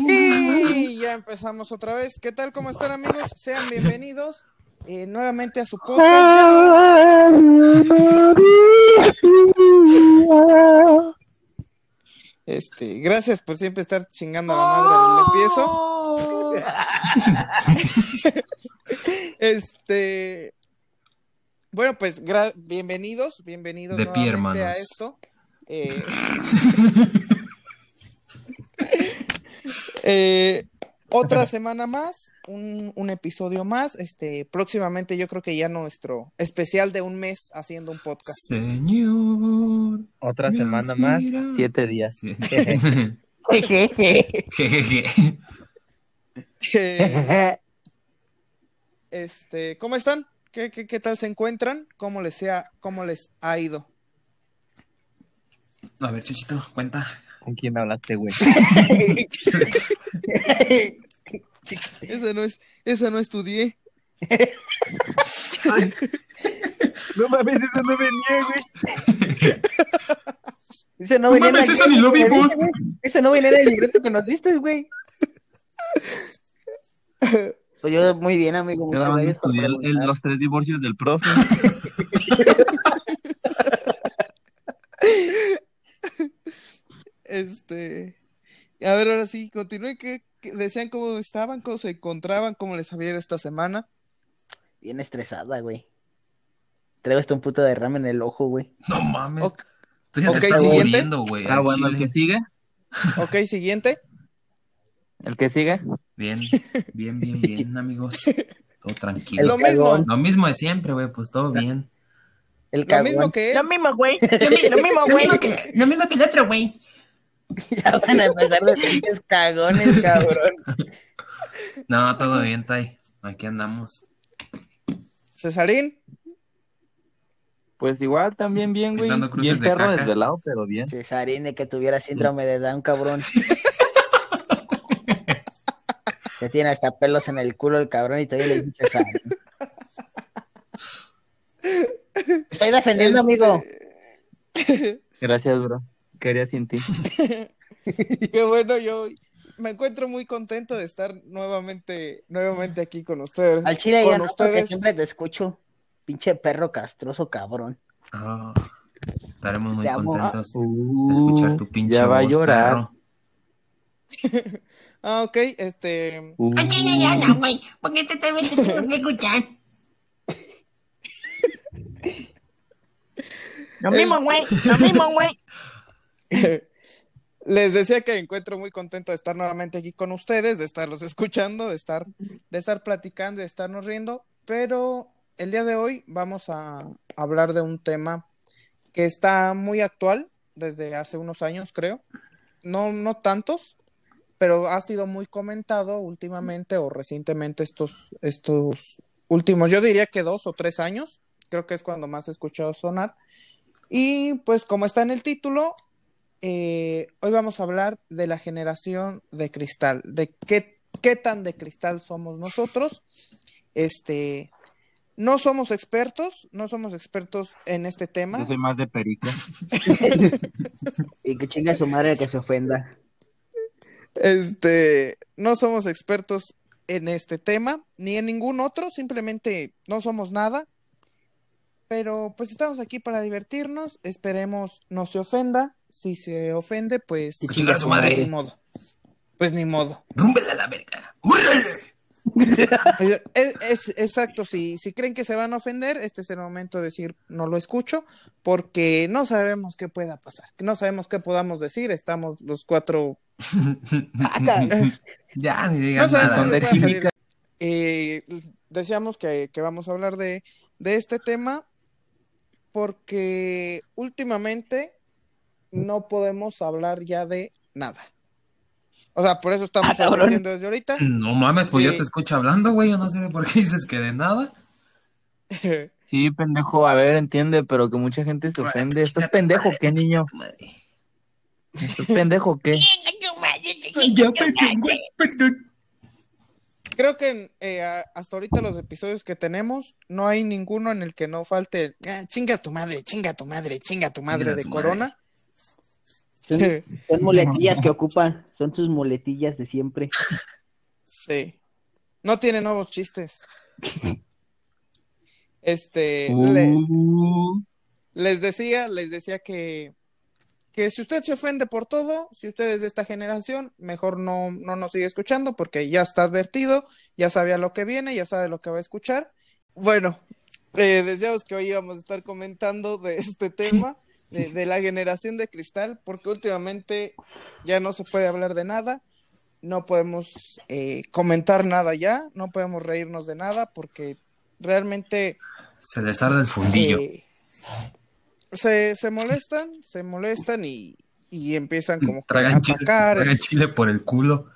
Y ya empezamos otra vez. ¿Qué tal? ¿Cómo están amigos? Sean bienvenidos eh, nuevamente a su podcast. Este, gracias por siempre estar chingando a la madre al empiezo. este, bueno, pues bienvenidos, bienvenidos De pie, a esto. Eh, eh, otra semana más, un, un episodio más. Este, próximamente yo creo que ya nuestro especial de un mes haciendo un podcast. Señor. Otra semana más, siete días. Sí. Eh, este, ¿cómo están? ¿Qué, qué, qué tal se encuentran? ¿Cómo les, sea, ¿Cómo les ha ido? A ver, Chuchito, cuenta. ¿Con quién hablaste, güey? Esa no es, esa no estudié. No mames, eso no venía, güey. Ese no No venía en mames, eso ni lo vimos. güey. Ese no venía en el libreto que nos diste, güey. Pues yo muy bien, amigo. Yo Muchas gracias por el- el- los tres divorcios del profe. Este, a ver, ahora sí, continúen. ¿Qué, qué decían cómo estaban, cómo se encontraban, cómo les había ido esta semana? Bien estresada, güey. Traigo hasta un puto derrame en el ojo, güey. No mames. Ok, Tú ya ok, te estás siguiente. muriendo, güey. Ah, bueno, el que sigue. ok, siguiente. El que sigue. Bien, bien, bien, bien, amigos. Todo tranquilo. Lo mismo. Lo mismo de siempre, güey, pues todo bien. El lo mismo que él. mismo, güey. Lo mismo, que, lo mismo que el otro, güey. ya van a empezar de pinches cagones, cabrón. No, todo bien, Tai. Aquí andamos. Cesarín. Pues igual, también bien, güey. Dando cruces Bien de perro caca. desde el lado, pero bien. Cesarine que tuviera síndrome de Down, cabrón. Que tiene hasta pelos en el culo el cabrón y todavía le dice Cesarín. Estoy defendiendo, Este, amigo. Gracias, bro. Quería sin ti. Qué bueno, yo me encuentro muy contento de estar nuevamente, nuevamente aquí con ustedes. Al chile con ya no, porque ustedes. siempre te escucho. Pinche perro castroso, cabrón. Ah, estaremos muy Te amo. contentos de Uh, escuchar tu pinche ya va a llorar. perro. Ah, ok, este, Uh, Ay, ya, ya, ya, no, güey. Porque te también te tengo que escuchar. Lo mismo, güey. Lo mismo, güey. les decía que encuentro muy contento de estar nuevamente aquí con ustedes, de estarlos escuchando, de estar, de estar platicando, de estarnos riendo, pero el día de hoy vamos a hablar de un tema que está muy actual desde hace unos años, creo. No, no tantos, pero ha sido muy comentado últimamente o recientemente estos, estos últimos, yo diría que dos o tres años, creo que es cuando más he escuchado sonar. Y pues como está en el título, eh, hoy vamos a hablar de la generación de cristal, de qué, qué tan de cristal somos nosotros. Este, no somos expertos, no somos expertos en este tema. Yo soy más de perico. Y que chinga su madre que se ofenda. Este, no somos expertos en este tema, ni en ningún otro, simplemente no somos nada. Pero pues estamos aquí para divertirnos, esperemos no se ofenda. Si se ofende, pues su madre. Ni modo. Pues ni modo. Rúmbele a la verga. ¡Úrale! Es, es- es- exacto, si, si creen que se van a ofender, este es el momento de decir no lo escucho, porque no sabemos qué pueda pasar, no sabemos qué podamos decir, estamos los cuatro ya, ni No digas sabemos nada. salir. Eh, decíamos que, que vamos a hablar de, de este tema porque últimamente no podemos hablar ya de nada. O sea, por eso estamos Ah, advirtiendo desde ahorita. No mames, pues Sí. yo te escucho hablando, güey. Yo no sé por qué dices que de nada. Sí, pendejo, a ver, entiende, pero que mucha gente se ofende. ¿Estás pendejo qué, niño? ¿Estás pendejo qué? Creo que eh, hasta ahorita los episodios que tenemos, no hay ninguno en el que no falte "Ah, chinga tu madre, chinga tu madre, chinga tu madre Chinga de Corona. Son, son muletillas que ocupa, son sus muletillas de siempre. Sí. No tiene nuevos chistes. Este, le- Uh, les decía, les decía que, que si usted se ofende por todo, si usted es de esta generación, mejor no, no nos sigue escuchando porque ya está advertido, ya sabe a lo que viene, ya sabe lo que va a escuchar. Bueno, eh, decíamos que hoy íbamos a estar comentando de este tema, de, de la generación de cristal, porque últimamente ya no se puede hablar de nada, no podemos eh, comentar nada ya, no podemos reírnos de nada porque realmente Se les arde el fundillo. eh, se, se molestan, se molestan y, y empiezan como que a Tragan chile, tragan chile por el culo.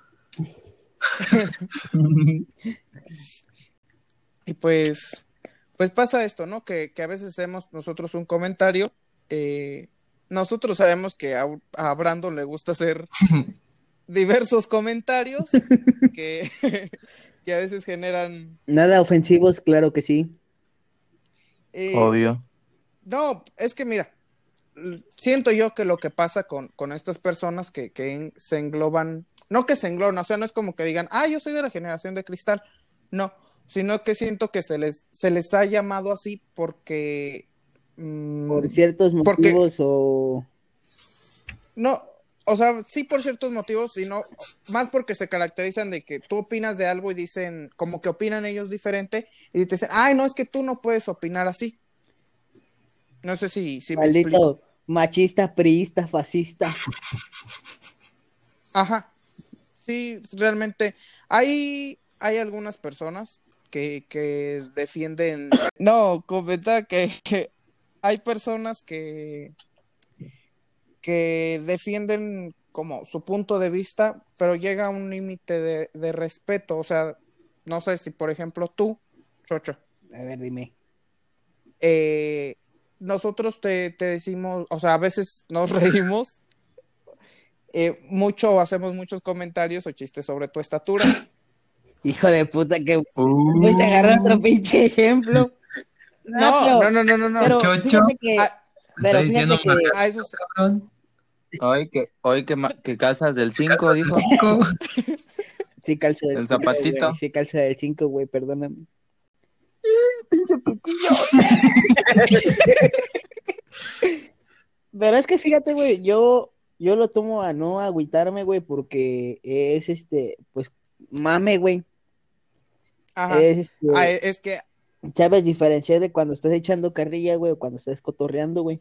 Y pues, pues pasa esto, ¿no? Que, que a veces hacemos nosotros un comentario. Eh, nosotros sabemos que a, a Brandon le gusta hacer diversos comentarios que, que a veces generan. Nada ofensivos, claro que sí. eh, Obvio. No, es que mira, siento yo que lo que pasa con, con estas personas que, que en- se engloban, no que se engloban, o sea, no es como que digan, ah, yo soy de la generación de cristal, no, sino que siento que se les, se les ha llamado así porque... mm, Por ciertos porque- motivos o... no, o sea, sí por ciertos motivos, sino más porque se caracterizan de que tú opinas de algo y dicen, como que opinan ellos diferente, y te dicen, ay, no, es que tú no puedes opinar así. No sé si, si me explico. Maldito machista, priista, fascista. Ajá. Sí, realmente hay, hay algunas personas que, que defienden. No, comentaba que, que hay personas que, que defienden como su punto de vista, pero llega a un límite de, de respeto. O sea, no sé si, por ejemplo, tú, Chocho, A ver, dime. eh, nosotros te, te decimos, o sea, a veces nos reímos, eh, mucho, hacemos muchos comentarios o chistes sobre tu estatura. Hijo de puta, que Uh, voy a agarrar otro pinche ejemplo. No, pero- no, no, no, no, no. Pero Chocho. que, Ah, pero Estoy diciendo fíjate que- marca, a esos- cabrón. hoy que, hoy que, que calzas del 5, Calzas dijo. del cinco. sí calza del El cinco, zapatito. güey, Sí calza del 5, güey, perdóname. Pero es que fíjate, güey, yo, yo lo tomo a no agüitarme, güey, porque es este, pues, mame, güey. ajá. Es este, Ah, es que, sabes diferenciar de cuando estás echando carrilla, güey, o cuando estás cotorreando, güey.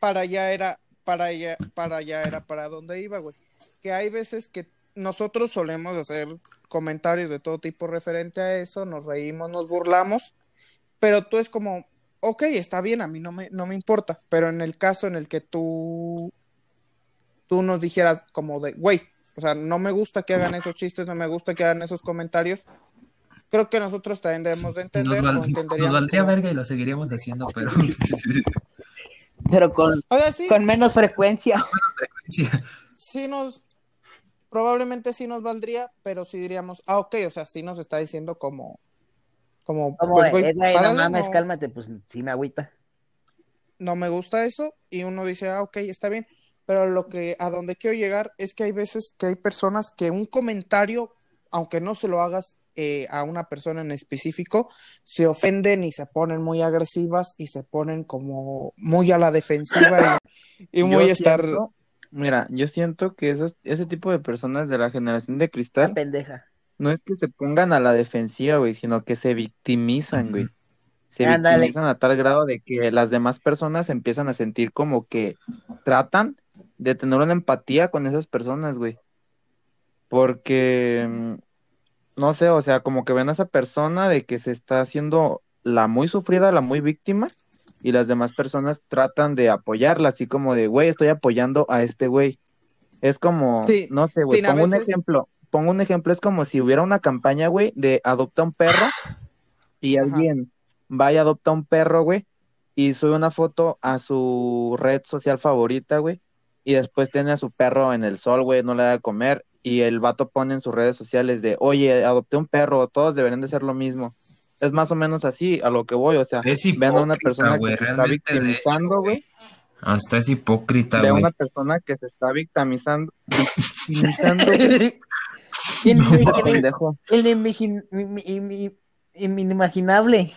Para allá era, para allá, para allá era para donde iba, güey. Que hay veces que nosotros solemos hacer comentarios de todo tipo referente a eso, nos reímos, nos burlamos, pero tú es como, ok, está bien, a mí no me, no me importa, pero en el caso en el que tú, tú nos dijeras como de, güey, o sea, no me gusta que hagan esos chistes, no me gusta que hagan esos comentarios, creo que nosotros también debemos de entender Nos, val- nos valdría como- verga y lo seguiríamos haciendo, pero. pero con, O sea, sí, con menos frecuencia. Sí. sí nos, probablemente sí nos valdría, pero sí diríamos, ah, ok, o sea, sí nos está diciendo como, como, Como, pues, no mames, no- cálmate, pues sí me agüita. no me gusta eso, y uno dice, ah, ok, está bien, pero lo que, a donde quiero llegar es que hay veces que hay personas que un comentario, aunque no se lo hagas eh, a una persona en específico, se ofenden y se ponen muy agresivas y se ponen como muy a la defensiva y, y Yo muy estar... siento- Mira, yo siento que esos, ese tipo de personas de la generación de La cristal pendeja. no es que se pongan a la defensiva, güey, sino que se victimizan, güey. Se victimizan a tal grado de que las demás personas empiezan a sentir como que tratan de tener una empatía con esas personas, güey. Porque, mm, no sé, o sea, como que ven a esa persona de que se está haciendo la muy sufrida, la muy víctima, y las demás personas tratan de apoyarla, así como de, güey, estoy apoyando a este güey. Es como, Sí, no sé, güey, pongo un ejemplo, pongo un ejemplo, es como si hubiera una campaña, güey, de adopta un perro y Ajá. alguien va y adopta un perro, güey, y sube una foto a su red social favorita, güey, y después tiene a su perro en el sol, güey, no le da de comer, y el vato pone en sus redes sociales de, oye, adopté un perro, todos deberían de ser lo mismo. Es más o menos así a lo que voy, o sea, Es vean a una hipócrita, persona güey, que se está victimizando, güey, Hasta es hipócrita, Ve a güey. una persona que se está victimizando. victimizando güey. El, inimaginable.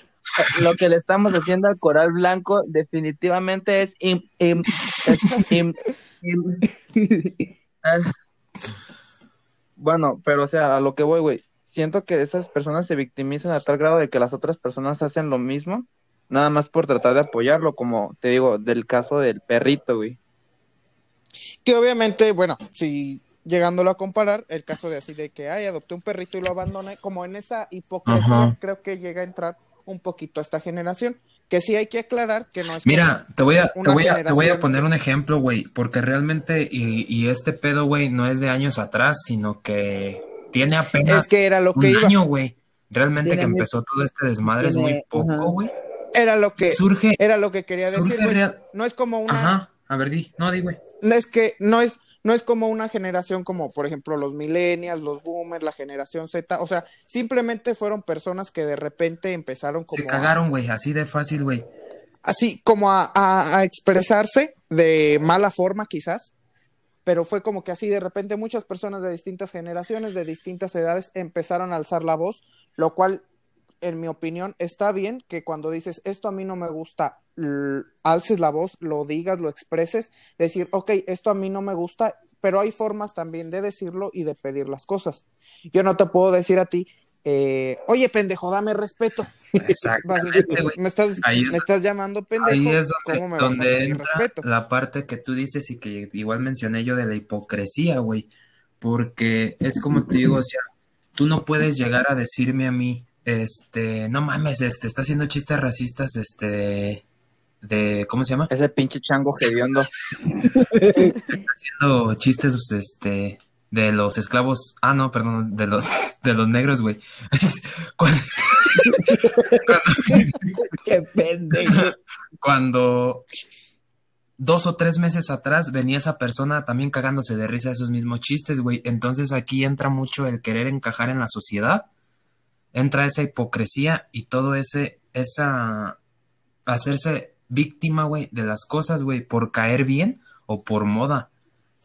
Lo que le estamos haciendo al coral blanco definitivamente es im- im- es im- im- Ah. Bueno, pero o sea, a lo que voy, güey. Siento que esas personas se victimizan a tal grado de que las otras personas hacen lo mismo, nada más por tratar de apoyarlo, como te digo, del caso del perrito, güey. Que obviamente, bueno, si llegándolo a comparar, el caso de así de que, ay, adopté un perrito y lo abandoné, como en esa hipocresía, Ajá. creo que llega a entrar un poquito a esta generación. Que sí hay que aclarar que no es Mira, te voy a, te voy a, te voy a poner un ejemplo, güey, porque realmente, y, y este pedo, güey, no es de años atrás, sino que tiene apenas es que era lo que un iba, año, güey. Realmente Tiene que empezó todo este desmadre es muy poco, güey. era lo que Surge, era lo que quería decir, güey. real- No es como una Ajá, a ver, di, no, di, güey. no es que no es no es como una generación como por ejemplo los millennials, los boomers, la generación Z, o sea, simplemente fueron personas que de repente empezaron como Se cagaron, güey, así de fácil, güey. así como a, a- a expresarse de mala forma quizás, pero fue como que así de repente muchas personas de distintas generaciones, de distintas edades empezaron a alzar la voz, lo cual en mi opinión está bien que cuando dices esto a mí no me gusta, alces la voz, lo digas, lo expreses, decir, ok, esto a mí no me gusta, pero hay formas también de decirlo y de pedir las cosas. Yo no te puedo decir a ti, eh, oye pendejo, dame respeto. Exactamente, güey. me estás, Ahí es- me estás llamando pendejo, Ahí es donde, ¿cómo me vas a entra respeto? la parte que tú dices y que igual mencioné yo de la hipocresía, güey. Porque es como te digo, o sea, tú no puedes llegar a decirme a mí, este, no mames, este, está haciendo chistes racistas, este, de, ¿cómo se llama? Ese pinche chango hediondo. Haciendo chistes, pues, este, de los esclavos. Ah, no, perdón, de los, de los negros, güey. Cuando- Qué pendejo. cuando dos o tres meses atrás venía esa persona también cagándose de risa de esos mismos chistes, güey. Entonces aquí entra mucho el querer encajar en la sociedad, entra esa hipocresía y todo ese, esa, hacerse víctima, güey, de las cosas, güey, por caer bien o por moda.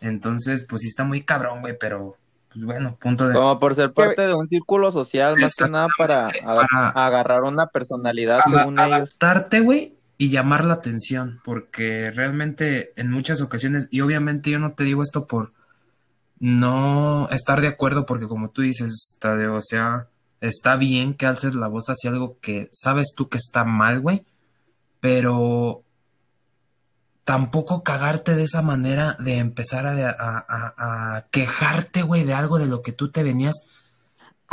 Entonces, pues sí está muy cabrón, güey, pero, pues bueno, punto de... Como por ser parte de un círculo social, más que nada para, a- Para- agarrar una personalidad Ada- según ellos. adaptarte, güey, y llamar la atención, porque realmente en muchas ocasiones, y obviamente yo no te digo esto por no estar de acuerdo, porque como tú dices, Tadeo, o sea, está bien que alces la voz hacia algo que sabes tú que está mal, güey, pero tampoco cagarte de esa manera de empezar a, a- a- a quejarte, güey, de algo de lo que tú te venías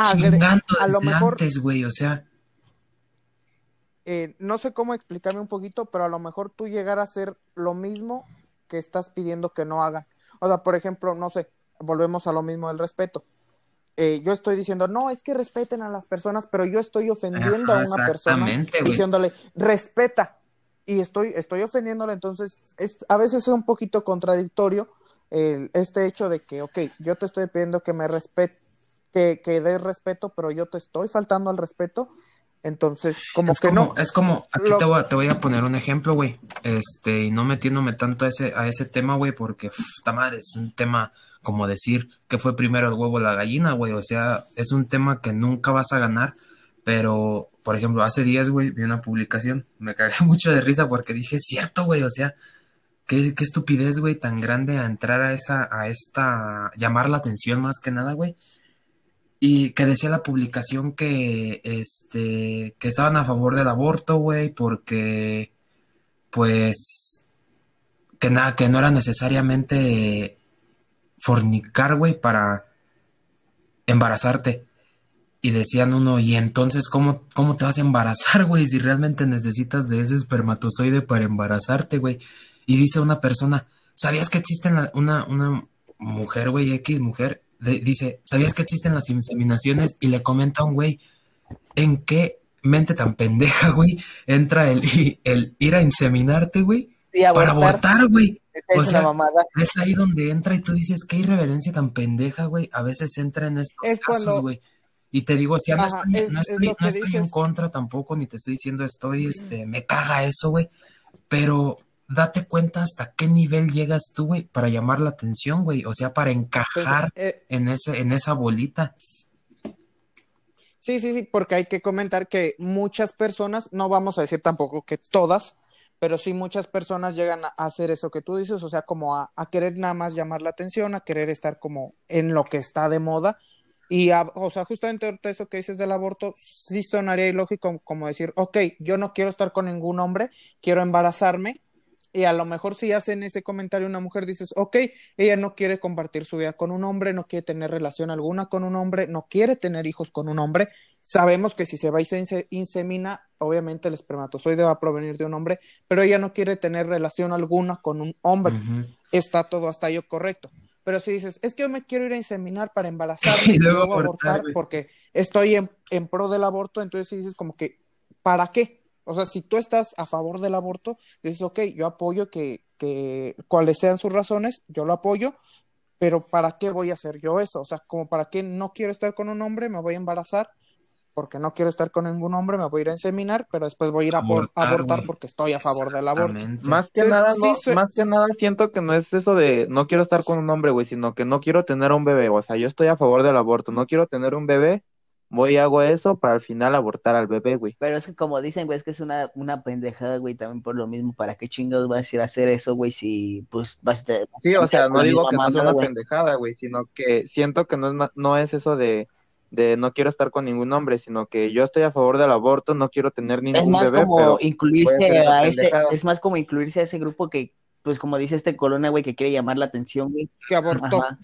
chingando a lo desde mejor antes, güey, o sea, eh, no sé cómo explicarme un poquito, pero a lo mejor tú llegar a hacer lo mismo que estás pidiendo que no hagan. O sea, por ejemplo, no sé, volvemos a lo mismo del respeto. Eh, yo estoy diciendo, no, es que respeten a las personas, pero yo estoy ofendiendo Ajá, a una persona exactamente, güey. diciéndole, respeta. Y estoy, estoy ofendiéndole, entonces es, a veces es un poquito contradictorio el- este hecho de que, ok, yo te estoy pidiendo que me respete, que, que des respeto, pero yo te estoy faltando al respeto. Entonces, como es que como, no. es como, aquí Lo- te voy, a, te voy a poner un ejemplo, güey. Este, y no metiéndome tanto a ese, a ese tema, güey, porque, esta madre, es un tema como decir que fue primero el huevo o la gallina, güey. O sea, es un tema que nunca vas a ganar, pero, por ejemplo, hace días, güey, vi una publicación, me cagué mucho de risa porque dije, cierto, güey, o sea, qué, qué estupidez, güey, tan grande a entrar a esa, a esta, llamar la atención más que nada, güey. Y que decía la publicación que, este, que estaban a favor del aborto, güey, porque, pues, que nada, que no era necesariamente fornicar, güey, para embarazarte. Y decían uno, y entonces, ¿cómo, cómo te vas a embarazar, güey? Si realmente necesitas de ese espermatozoide para embarazarte, güey. Y dice una persona, ¿sabías que existe la- una, una mujer, güey, X mujer? de- dice, ¿sabías que existen las inseminaciones? Y le comenta a un güey, ¿en qué mente tan pendeja, güey, entra el, el ir a inseminarte, güey? Sí, Para abortar, güey. Es o una sea, mamada. Es ahí donde entra y tú dices, qué irreverencia tan pendeja, güey. A veces entra en estos Es casos, cuando- güey. Y te digo, sea, no estoy, es- no es estoy- lo no que estoy en contra tampoco, ni te estoy diciendo estoy, este, me caga eso, güey. Pero date cuenta hasta qué nivel llegas tú, güey, para llamar la atención, güey. O sea, para encajar Pues, eh, en ese, en esa bolita. Sí, sí, sí, porque hay que comentar que muchas personas, no vamos a decir tampoco que todas, pero sí muchas personas llegan a hacer eso que tú dices, o sea, como a, querer nada más llamar la atención, a querer estar como en lo que está de moda. Y, a- o sea, justamente eso que dices del aborto, sí sonaría ilógico como decir, ok, yo no quiero estar con ningún hombre, quiero embarazarme. Y a lo mejor si hacen ese comentario una mujer, dices, ok, ella no quiere compartir su vida con un hombre, no quiere tener relación alguna con un hombre, no quiere tener hijos con un hombre. Sabemos que si se va y se inse- insemina, obviamente el espermatozoide va a provenir de un hombre, pero ella no quiere tener relación alguna con un hombre. Está todo hasta ello correcto. Pero si dices, es que yo me quiero ir a inseminar para embarazarme Y luego abortar, porque estoy en, en pro del aborto, entonces dices como que, ¿para qué? O sea, si tú estás a favor del aborto, dices, ok, yo apoyo que, que cuáles sean sus razones, yo lo apoyo, pero ¿para qué voy a hacer yo eso? O sea, como para qué no quiero estar con un hombre, me voy a embarazar, porque no quiero estar con ningún hombre, me voy a ir a inseminar, pero después voy a ir a Abortar, porque estoy a favor del aborto. Más que Pues, nada, sí, no, su- más que nada siento que no es eso de no quiero estar con un hombre, güey, sino que no quiero tener un bebé. O sea, yo estoy a favor del aborto, no quiero tener un bebé, voy y hago eso para al final abortar al bebé, güey. Pero es que como dicen, güey, es que es una, una pendejada, güey, también por lo mismo. ¿Para qué chingados vas a ir a hacer eso, güey? Si, pues, vas a tener... Sí, o sea, no digo que no sea una güey. pendejada, güey, sino que siento que no es, no es eso de, de no quiero estar con ningún hombre, sino que yo estoy a favor del aborto, no quiero tener ningún Es más bebé, como pero incluirse a ese, es más como incluirse a ese grupo que, pues, como dice este Corona, güey, que quiere llamar la atención, güey. Que abortó, Ajá.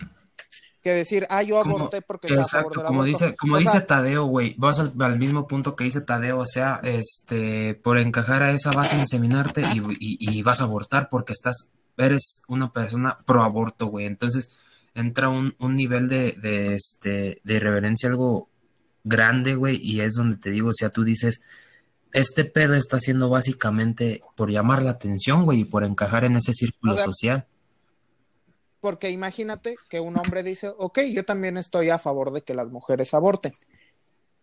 Que decir, ah, yo aborté porque Exacto, como dice, como O dice sea, Tadeo, güey, vas al, al mismo punto que dice Tadeo, o sea, este, por encajar a esa vas a inseminarte y, y- y vas a abortar porque estás, eres una persona pro aborto, güey, entonces entra un, un nivel de, de, este, de irreverencia algo grande, güey, y es donde te digo, o sea, tú dices, este pedo está haciendo básicamente por llamar la atención, güey, y por encajar en ese círculo O sea, social. Porque imagínate que un hombre dice, ok, yo también estoy a favor de que las mujeres aborten,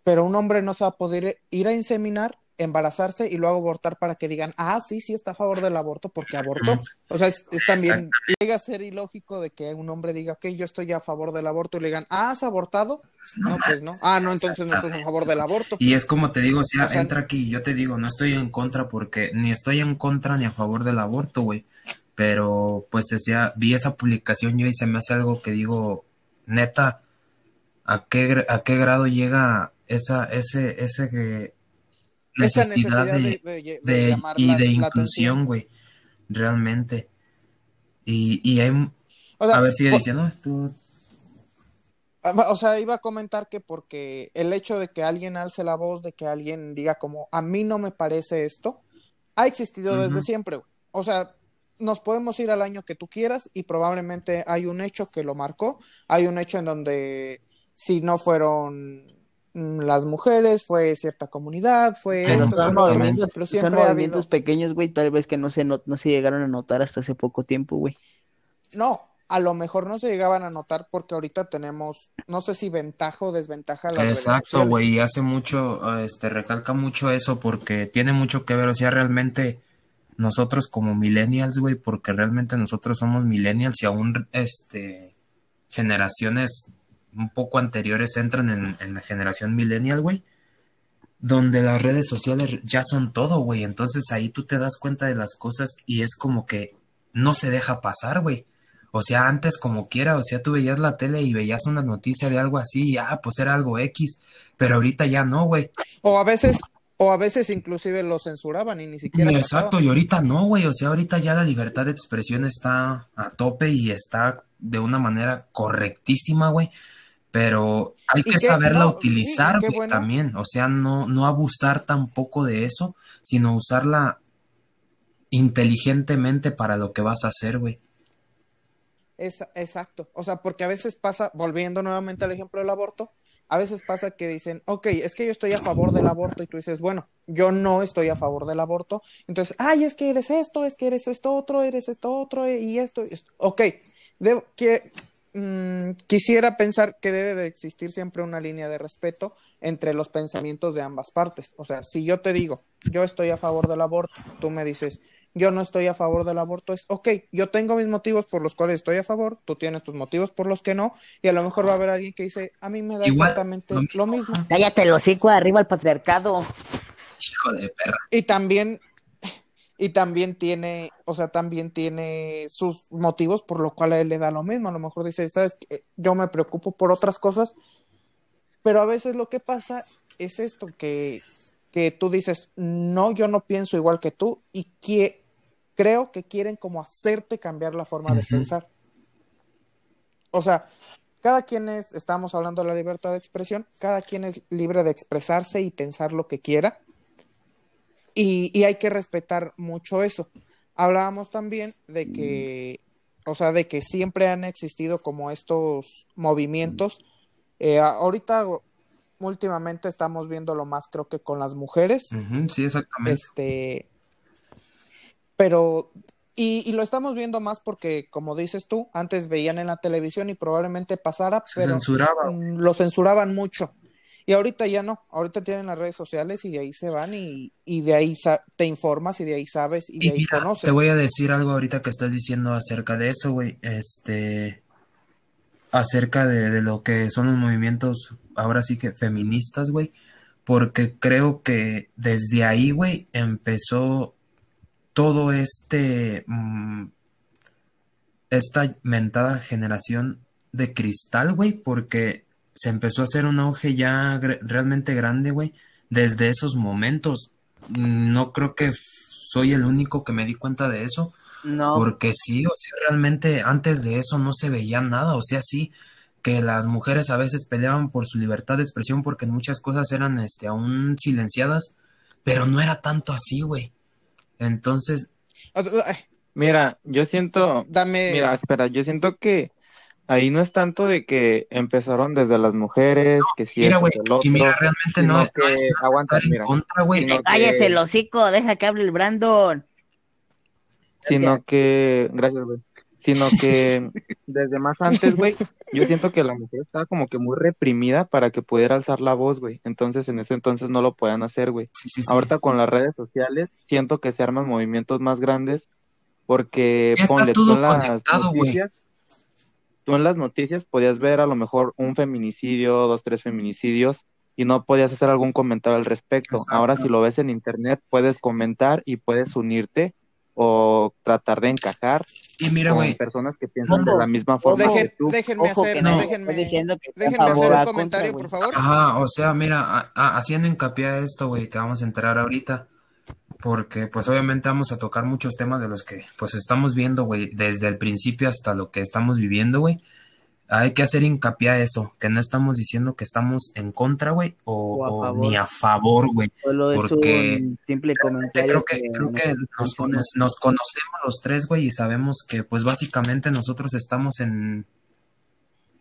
pero un hombre no se va a poder ir a inseminar, embarazarse y luego abortar para que digan, ah, sí, sí está a favor del aborto porque abortó. O sea, es, es también, llega a ser ilógico de que un hombre diga, ok, yo estoy a favor del aborto y le digan, ah, ¿has abortado? No, pues no. Ah, no, entonces no estás a favor del aborto. Y es como te digo, sea, O sea, entra aquí, yo te digo, no estoy en contra porque ni estoy en contra ni a favor del aborto, güey. Pero, pues, sea, vi esa publicación yo y se me hace algo que digo, neta, ¿a qué, a qué grado llega esa, ese, ese que Esa necesidad de, de, de- y la- de inclusión, güey, realmente. Y, y hay, O sea, a ver, sigue por- diciendo, tú, Ah, O sea, iba a comentar que porque el hecho de que alguien alce la voz, de que alguien diga como, a mí no me parece esto, ha existido desde siempre. güey. O sea, nos podemos ir al año que tú quieras y probablemente hay un hecho que lo marcó, hay un hecho en donde si no fueron mm, las mujeres, fue cierta comunidad, fue Pero esto, otro, pero Son ha movimientos habido, pequeños, güey, tal vez que no se, no, no se llegaron a notar hasta hace poco tiempo, güey. no, a lo mejor no se llegaban a notar porque ahorita tenemos, no sé si ventaja o desventaja las Exacto, güey, y hace mucho, este, recalca mucho eso porque tiene mucho que ver, o sea, realmente nosotros como millennials, güey, porque realmente nosotros somos millennials y aún, este, generaciones un poco anteriores entran en, en la generación millennial, güey, donde las redes sociales ya son todo, güey, entonces ahí tú te das cuenta de las cosas y es como que no se deja pasar, güey. O sea, antes como quiera, o sea, tú veías la tele y veías una noticia de algo así y ah, pues era algo X, pero ahorita ya no, güey. O a veces, o a veces inclusive lo censuraban y ni siquiera Exacto, y ahorita no, güey, o sea, ahorita ya la libertad de expresión está a tope y está de una manera correctísima, güey, pero hay que qué- saberla no, utilizar, güey, bueno. también, o sea, no, no abusar tampoco de eso, sino usarla inteligentemente para lo que vas a hacer, güey. Es, exacto. O sea, porque a veces pasa, volviendo nuevamente al ejemplo del aborto, a veces pasa que dicen, ok, es que yo estoy a favor del aborto y tú dices, bueno, yo no estoy a favor del aborto. Entonces, ay, es que eres esto, es que eres esto otro, eres esto otro y esto. y esto". Ok, debo, que, mm, quisiera pensar que debe de existir siempre una línea de respeto entre los pensamientos de ambas partes. O sea, si yo te digo, yo estoy a favor del aborto, tú me dices, yo no estoy a favor del aborto, es, ok, yo tengo mis motivos por los cuales estoy a favor, tú tienes tus motivos por los que no, y a lo mejor va a haber alguien que dice, a mí me da Igual, exactamente lo lo mismo. mismo. Cállate el hocico, arriba el patriarcado. Hijo de perra. Y también, y también tiene, o sea, también tiene sus motivos por lo cual a él le da lo mismo. A lo mejor dice, sabes, qué? yo me preocupo por otras cosas, pero a veces lo que pasa es esto, que, que tú dices, no, yo no pienso igual que tú, y que creo que quieren como hacerte cambiar la forma de pensar. O sea, cada quien es, estamos hablando de la libertad de expresión, cada quien es libre de expresarse y pensar lo que quiera. Y, y hay que respetar mucho eso. Hablábamos también de que, o sea, de que siempre han existido como estos movimientos. Eh, ahorita, últimamente estamos viéndolo más, creo que con las mujeres. Sí, exactamente. Este, pero, y, y lo estamos viendo más porque, como dices tú, antes veían en la televisión y probablemente pasara, Se pero censuraba. mm, lo censuraban mucho. Y ahorita ya no, ahorita tienen las redes sociales y de ahí se van y, y de ahí te informas y de ahí sabes y de Y ahí mira, conoces. te voy a decir algo ahorita que estás diciendo acerca de eso, güey. Este, acerca de, de lo que son los movimientos, ahora sí que feministas, güey. Porque creo que desde ahí, güey, empezó todo este, mm, esta mentada generación de cristal, güey, porque se empezó a hacer un auge ya realmente grande, güey, desde esos momentos. No creo que soy el único que me di cuenta de eso, No, porque sí, o sea, realmente antes de eso no se veía nada, o sea, sí, que las mujeres a veces peleaban por su libertad de expresión porque muchas cosas eran, este, aún silenciadas, pero no era tanto así, güey. Entonces, Ay, Mira, yo siento, Dame, mira, espera, yo siento que ahí no es tanto de que empezaron desde las mujeres, que si mira, güey, y mira, realmente no, no que- es no es aguanta, estar en mira, contra, güey. cállese que- el hocico, deja que hable el Brandon. sino que, gracias, güey, sino que desde más antes, güey, yo siento que la mujer estaba como que muy reprimida para que pudiera alzar la voz, güey, entonces en ese entonces no lo podían hacer, güey. Sí, sí, sí. Ahorita con las redes sociales siento que se arman movimientos más grandes porque Ya ponle tú en las noticias, tú en las noticias podías ver a lo mejor un feminicidio, dos, tres feminicidios y no podías hacer algún comentario al respecto. Exacto. Ahora si lo ves en internet puedes comentar y puedes unirte o tratar de encajar Y mira, con personas que piensan de Ojo, la misma forma dejen- que tú. déjenme Ojo hacer, no, no, déjenme, diciendo que déjenme hacer un comentario, contra, por favor. Ajá, o sea, mira, a- a- haciendo hincapié a esto, güey, que vamos a entrar ahorita, porque pues obviamente vamos a tocar muchos temas de los que pues estamos viendo, güey, desde el principio hasta lo que estamos viviendo, güey. Hay que hacer hincapié a eso, que no estamos diciendo que estamos en contra, güey, o, O a o favor. ni a favor, güey. Solo es porque un simple comentario creo que, que creo que nos, pensamos. cono- nos conocemos los tres, güey, y sabemos que pues básicamente nosotros estamos en,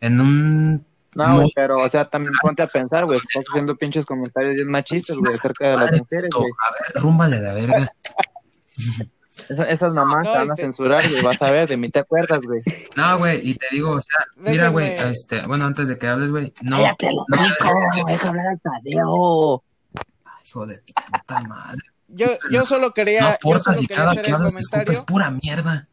en un No, güey, pero o sea, también ponte a pensar, güey, estás haciendo pinches comentarios bien machistas, güey, acerca de las mujeres, güey. a ver, rúmbale la verga. Esa- esas mamás No, te van a este- censurar, güey, vas a ver, de mí te acuerdas, güey. No, güey, y te digo, o sea, mira, güey, este, bueno, antes de que hables, güey, no, Cállate el no, deja hablar al Tadeo. hijo de tu puta madre. Yo, yo solo No quería, yo aportas y cada que hablas te escupes comentario. pura mierda.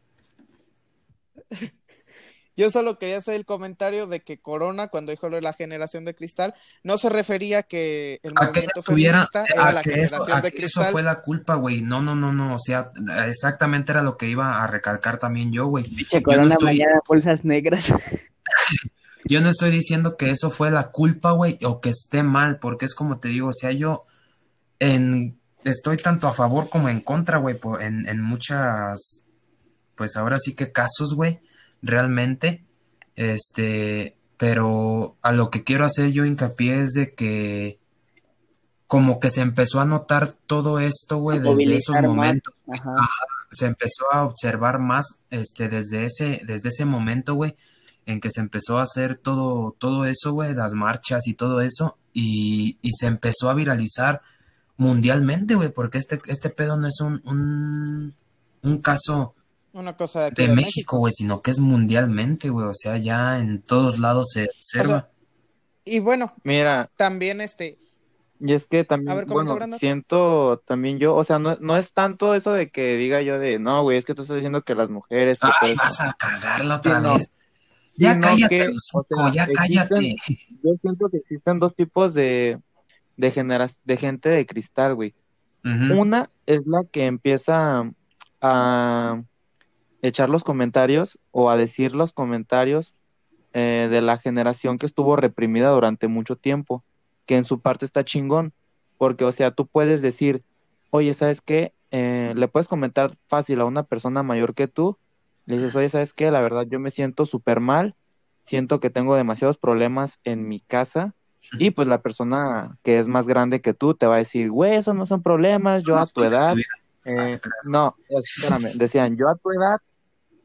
Yo solo quería hacer el comentario de que Corona, cuando dijo lo de la generación de cristal, no se refería a que el A que movimiento estuviera, feminista era a la que eso, generación a de que eso cristal. fue la culpa, güey. No, no, no, no, o sea, exactamente era lo que iba a recalcar también yo, güey. Yo no corona estoy, mañana bolsas negras. yo no estoy diciendo que eso fue la culpa, güey, o que esté mal, porque es como te digo, o sea, yo en, estoy tanto a favor como en contra, güey, en, en muchas, pues ahora sí que casos, güey, realmente, este, pero a lo que quiero hacer yo hincapié es de que como que se empezó a notar todo esto, güey, desde esos momentos Ajá. se empezó a observar más este desde ese desde ese momento, güey, en que se empezó a hacer todo todo eso, güey, las marchas y todo eso y, y se empezó a viralizar mundialmente, güey, porque este este pedo no es un un, un caso Una cosa de aquí de de México, güey, sino que es mundialmente, güey, o sea, ya en todos lados se observa. Y bueno, Mira, también este, Y es que también, A ver, bueno, siento también yo, o sea, no, no es tanto eso de que diga yo de, no, güey, es que tú estás diciendo que las mujeres... Ay, eso". vas a cagarla otra Sí, no. vez. Ya Sino cállate, que, o sea, ya cállate. Yo siento que existen dos tipos de, de, genera- de gente de cristal, güey. Una es la que empieza a echar los comentarios o a decir los comentarios eh, de la generación que estuvo reprimida durante mucho tiempo, que en su parte está chingón, porque, o sea, tú puedes decir, oye, ¿sabes qué? Eh, le puedes comentar fácil a una persona mayor que tú, le dices, oye, ¿sabes qué? La verdad, yo me siento súper mal, siento que tengo demasiados problemas en mi casa. Y pues la persona que es más grande que tú te va a decir, güey, esos no son problemas, yo a tu edad, eh, Ah, no, espérame, decían, yo a tu edad,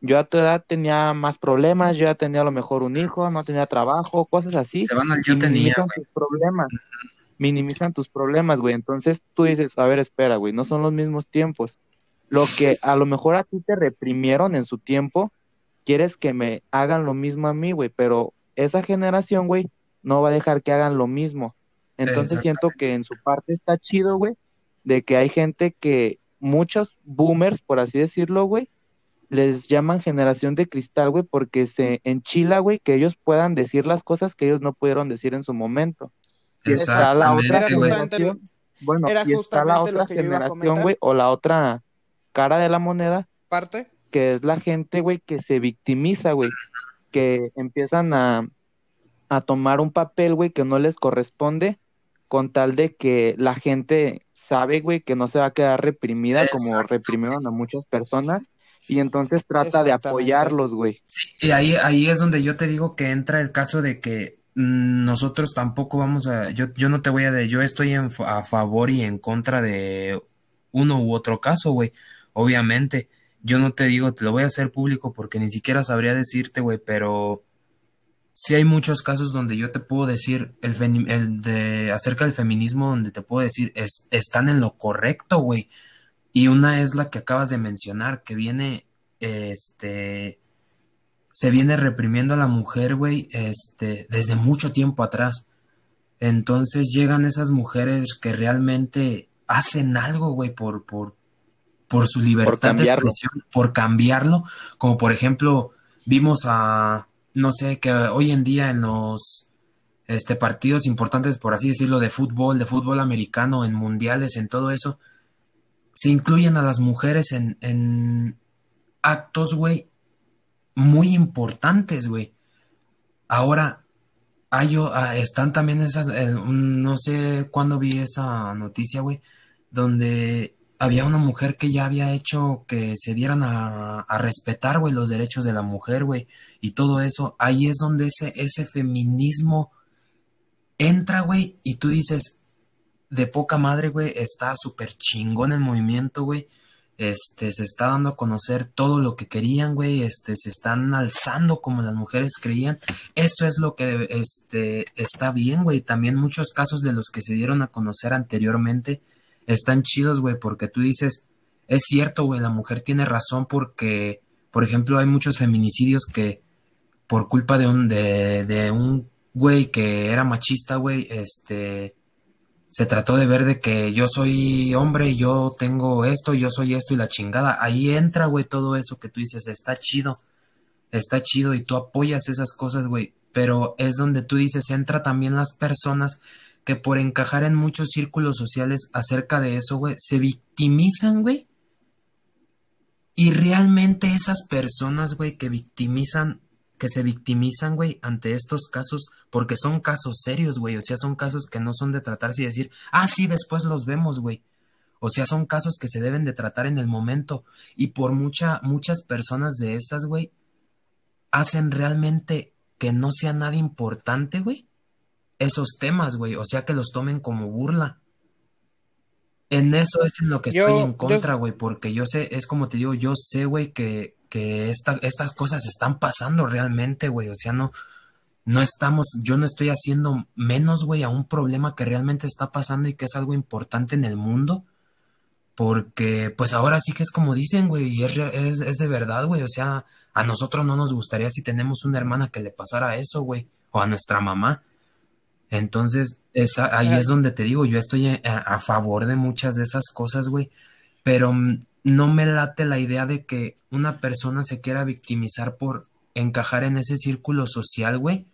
yo a tu edad tenía más problemas, yo ya tenía a lo mejor un hijo, no tenía trabajo, cosas así, Se van al yo tenía, minimizan güey. tus problemas, minimizan tus problemas, güey, entonces tú dices, a ver, espera, güey, no son los mismos tiempos, lo que a lo mejor a ti te reprimieron en su tiempo, quieres que me hagan lo mismo a mí, güey, pero esa generación, güey, no va a dejar que hagan lo mismo, entonces siento que en su parte está chido, güey, de que hay gente que, muchos boomers, por así decirlo, güey, les llaman generación de cristal, güey, porque se enchila, güey, que ellos puedan decir las cosas que ellos no pudieron decir en su momento. Está la otra generación, bueno, era y está la otra generación, güey, o la otra cara de la moneda, Parte. que es la gente, güey, que se victimiza, güey, que empiezan a, a tomar un papel, güey, que no les corresponde, con tal de que la gente sabe, güey, que no se va a quedar reprimida como reprimieron a muchas personas, y entonces trata de apoyarlos, güey. Sí, y ahí, ahí es donde yo te digo que entra el caso de que nosotros tampoco vamos a, yo, yo no te voy a de, yo estoy en, a favor y en contra de uno u otro caso, güey. Obviamente, yo no te digo, te lo voy a hacer público porque ni siquiera sabría decirte, güey, pero sí hay muchos casos donde yo te puedo decir el, el de acerca del feminismo, donde te puedo decir, es, están en lo correcto, güey. Y una es la que acabas de mencionar, que viene, este, se viene reprimiendo a la mujer, güey, este, desde mucho tiempo atrás. Entonces llegan esas mujeres que realmente hacen algo, güey, por, por, por su libertad de expresión, por cambiarlo. Como por ejemplo, vimos a, no sé, que hoy en día en los este, partidos importantes, por así decirlo, de fútbol, de fútbol americano, en mundiales, en todo eso, se incluyen a las mujeres en, en actos, güey, muy importantes, güey. Ahora, hay, ah, están también esas, eh, no sé cuándo vi esa noticia, güey, donde había una mujer que ya había hecho que se dieran a, a respetar, güey, los derechos de la mujer, güey, y todo eso. Ahí es donde ese, ese feminismo entra, güey, y tú dices, de poca madre, güey, está súper chingón el movimiento, güey. Este, se está dando a conocer todo lo que querían, güey. Este, se están alzando como las mujeres creían. Eso es lo que, este, está bien, güey. También muchos casos de los que se dieron a conocer anteriormente están chidos, güey, porque tú dices, es cierto, güey, la mujer tiene razón porque, por ejemplo, hay muchos feminicidios que por culpa de un, de, de un güey que era machista, güey, este, se trató de ver de que yo soy hombre, yo tengo esto, yo soy esto y la chingada. Ahí entra, güey, todo eso que tú dices, está chido, está chido y tú apoyas esas cosas, güey. Pero es donde tú dices, entra también las personas que por encajar en muchos círculos sociales acerca de eso, güey, se victimizan, güey. Y realmente esas personas, güey, que victimizan, que se victimizan, güey, ante estos casos, porque son casos serios, güey, o sea, son casos que no son de tratarse y decir, ah, sí, después los vemos, güey. O sea, son casos que se deben de tratar en el momento. Y por mucha, muchas personas de esas, güey, hacen realmente que no sea nada importante, güey, esos temas, güey. O sea, que los tomen como burla. En eso es en lo que Yo- estoy en contra, güey, porque yo sé, es como te digo, yo sé, güey, que, esta- estas cosas están pasando realmente, güey. O sea, no, no estamos, yo no estoy haciendo menos, güey, a un problema que realmente está pasando y que es algo importante en el mundo. Porque, pues ahora sí que es como dicen, güey, y es, es, es de verdad, güey. O sea, a nosotros no nos gustaría si tenemos una hermana que le pasara eso, güey, o a nuestra mamá. Entonces, esa, ahí Ah. es donde te digo, yo estoy a, a favor de muchas de esas cosas, güey, pero mm, no me late la idea de que una persona se quiera victimizar por encajar en ese círculo social, güey,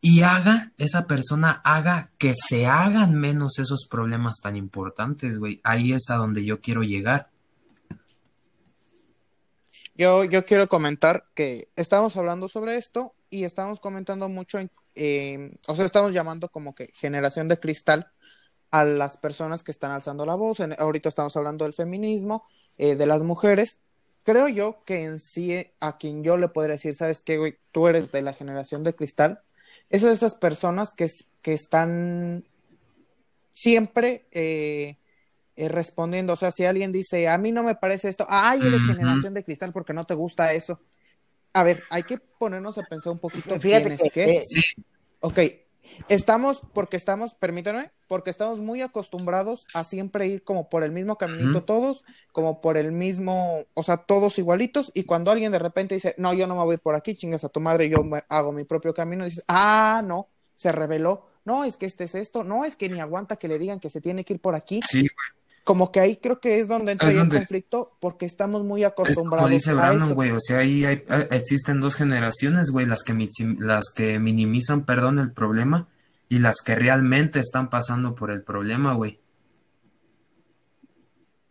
y haga, esa persona haga que se hagan menos esos problemas tan importantes, güey. Ahí es a donde yo quiero llegar. Yo, yo quiero comentar que estamos hablando sobre esto y estamos comentando mucho, en, eh, o sea, estamos llamando como que generación de cristal a las personas que están alzando la voz. En- ahorita estamos hablando del feminismo, eh, de las mujeres. Creo yo que en sí a quien yo le podría decir, ¿sabes qué, güey? Tú eres de la generación de cristal. Es de esas personas que, es- que están siempre eh, eh, respondiendo. O sea, si alguien dice, a mí no me parece esto, ay, eres generación de cristal porque no te gusta eso. A ver, hay que ponernos a pensar un poquito Fíjate quién es que, qué. eh, Sí, Ok, estamos, porque estamos, permítanme, porque estamos muy acostumbrados a siempre ir como por el mismo caminito todos, como por el mismo, o sea, todos igualitos, y cuando alguien de repente dice, no, yo no me voy por aquí, chingas a tu madre, yo me- hago mi propio camino, dices, ah, no, se reveló, no, es que este es esto, no, es que ni aguanta que le digan que se tiene que ir por aquí, sí, como que ahí creo que es donde entra Es donde- el conflicto, porque estamos muy Es como acostumbrados dice Brandon, güey, o sea, ahí hay- existen dos generaciones, güey, las que, las que minimizan, perdón, el problema y las que realmente están pasando por el problema, güey.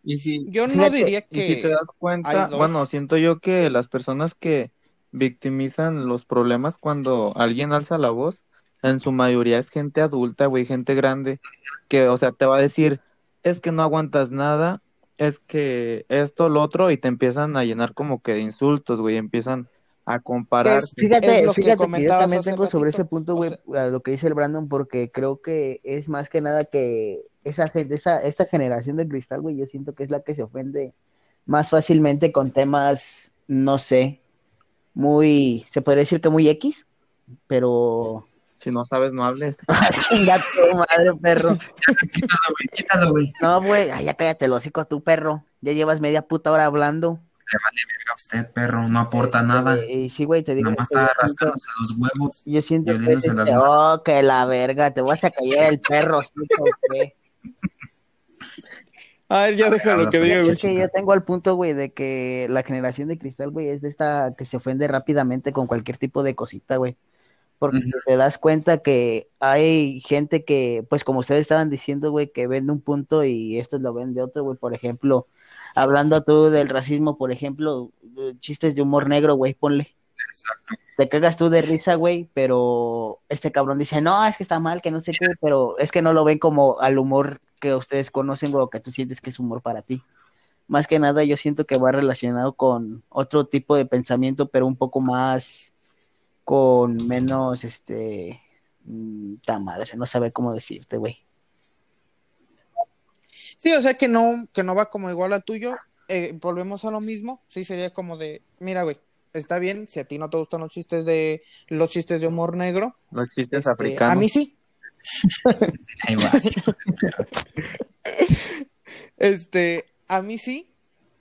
Y si, Yo no diría y si te que das cuenta, bueno, siento yo que las personas que victimizan los problemas cuando alguien alza la voz, en su mayoría es gente adulta, güey, gente grande, que, o sea, te va a decir, es que no aguantas nada, es que esto, lo otro, y te empiezan a llenar como que de insultos, güey, empiezan a comparar. Es- Fíjate, es lo que fíjate que yo también tengo sobre ese punto, o güey, a lo que dice el Brandon, porque creo que es más que nada que esa gente, esa, esta generación de cristal, güey, yo siento que es la que se ofende más fácilmente con temas, no sé, muy, se podría decir que muy X, pero Si no sabes, no hables. chinga tu madre, perro. Quítalo, güey, quítalo, güey. No, güey, ay, ya cállate el hocico tú, perro. Ya llevas media puta hora hablando. Verga, usted, perro, no aporta nada. Y sí, güey, te digo. Nomás está siento- rascándose los huevos. Yo siento que las manos. oh, que la verga, te vas a caer el perro, ¿sí qué? A ver, ya déjalo habla, que pues, diga, güey. Es que yo tengo al punto, güey, de que la generación de cristal, güey, es de esta que se ofende rápidamente con cualquier tipo de cosita, güey. Porque te das cuenta que hay gente que, pues como ustedes estaban diciendo, güey, que ven de un punto y estos lo ven de otro, güey. Por ejemplo, hablando tú del racismo, por ejemplo, chistes de humor negro, güey, ponle. Exacto. Te cagas tú de risa, güey, pero este cabrón dice, no, es que está mal, que no sé qué, pero es que no lo ven como al humor que ustedes conocen, güey, o que tú sientes que es humor para ti. Más que nada, yo siento que va relacionado con otro tipo de pensamiento, pero un poco más, con menos, este, mm, ta madre, no saber cómo decirte, güey. Sí, o sea que no, que no va como igual al tuyo. Eh, volvemos a lo mismo. Sí, sería como de, mira, güey, está bien, si a ti no te gustan los chistes de los chistes de humor negro, Los chistes este, africanos. a mí sí. Este, a mí sí.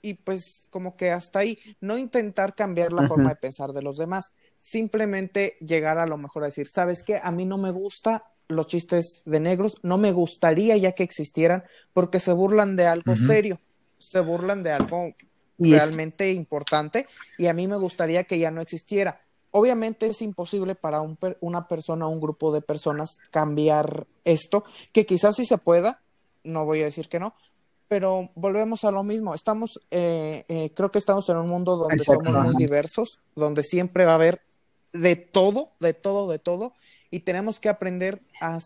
Y pues como que hasta ahí, no intentar cambiar la forma de pensar de los demás, simplemente llegar a lo mejor a decir, ¿sabes qué? A mí no me gusta los chistes de negros, no me gustaría ya que existieran porque se burlan de algo serio, se burlan de algo Y es- realmente importante y a mí me gustaría que ya no existiera. Obviamente es imposible para un per- una persona, un grupo de personas cambiar esto, que quizás sí se pueda, no voy a decir que no, pero volvemos a lo mismo. Estamos, eh, eh, creo que estamos en un mundo donde somos muy diversos, donde siempre va a haber de todo, de todo, de todo, y tenemos que aprender a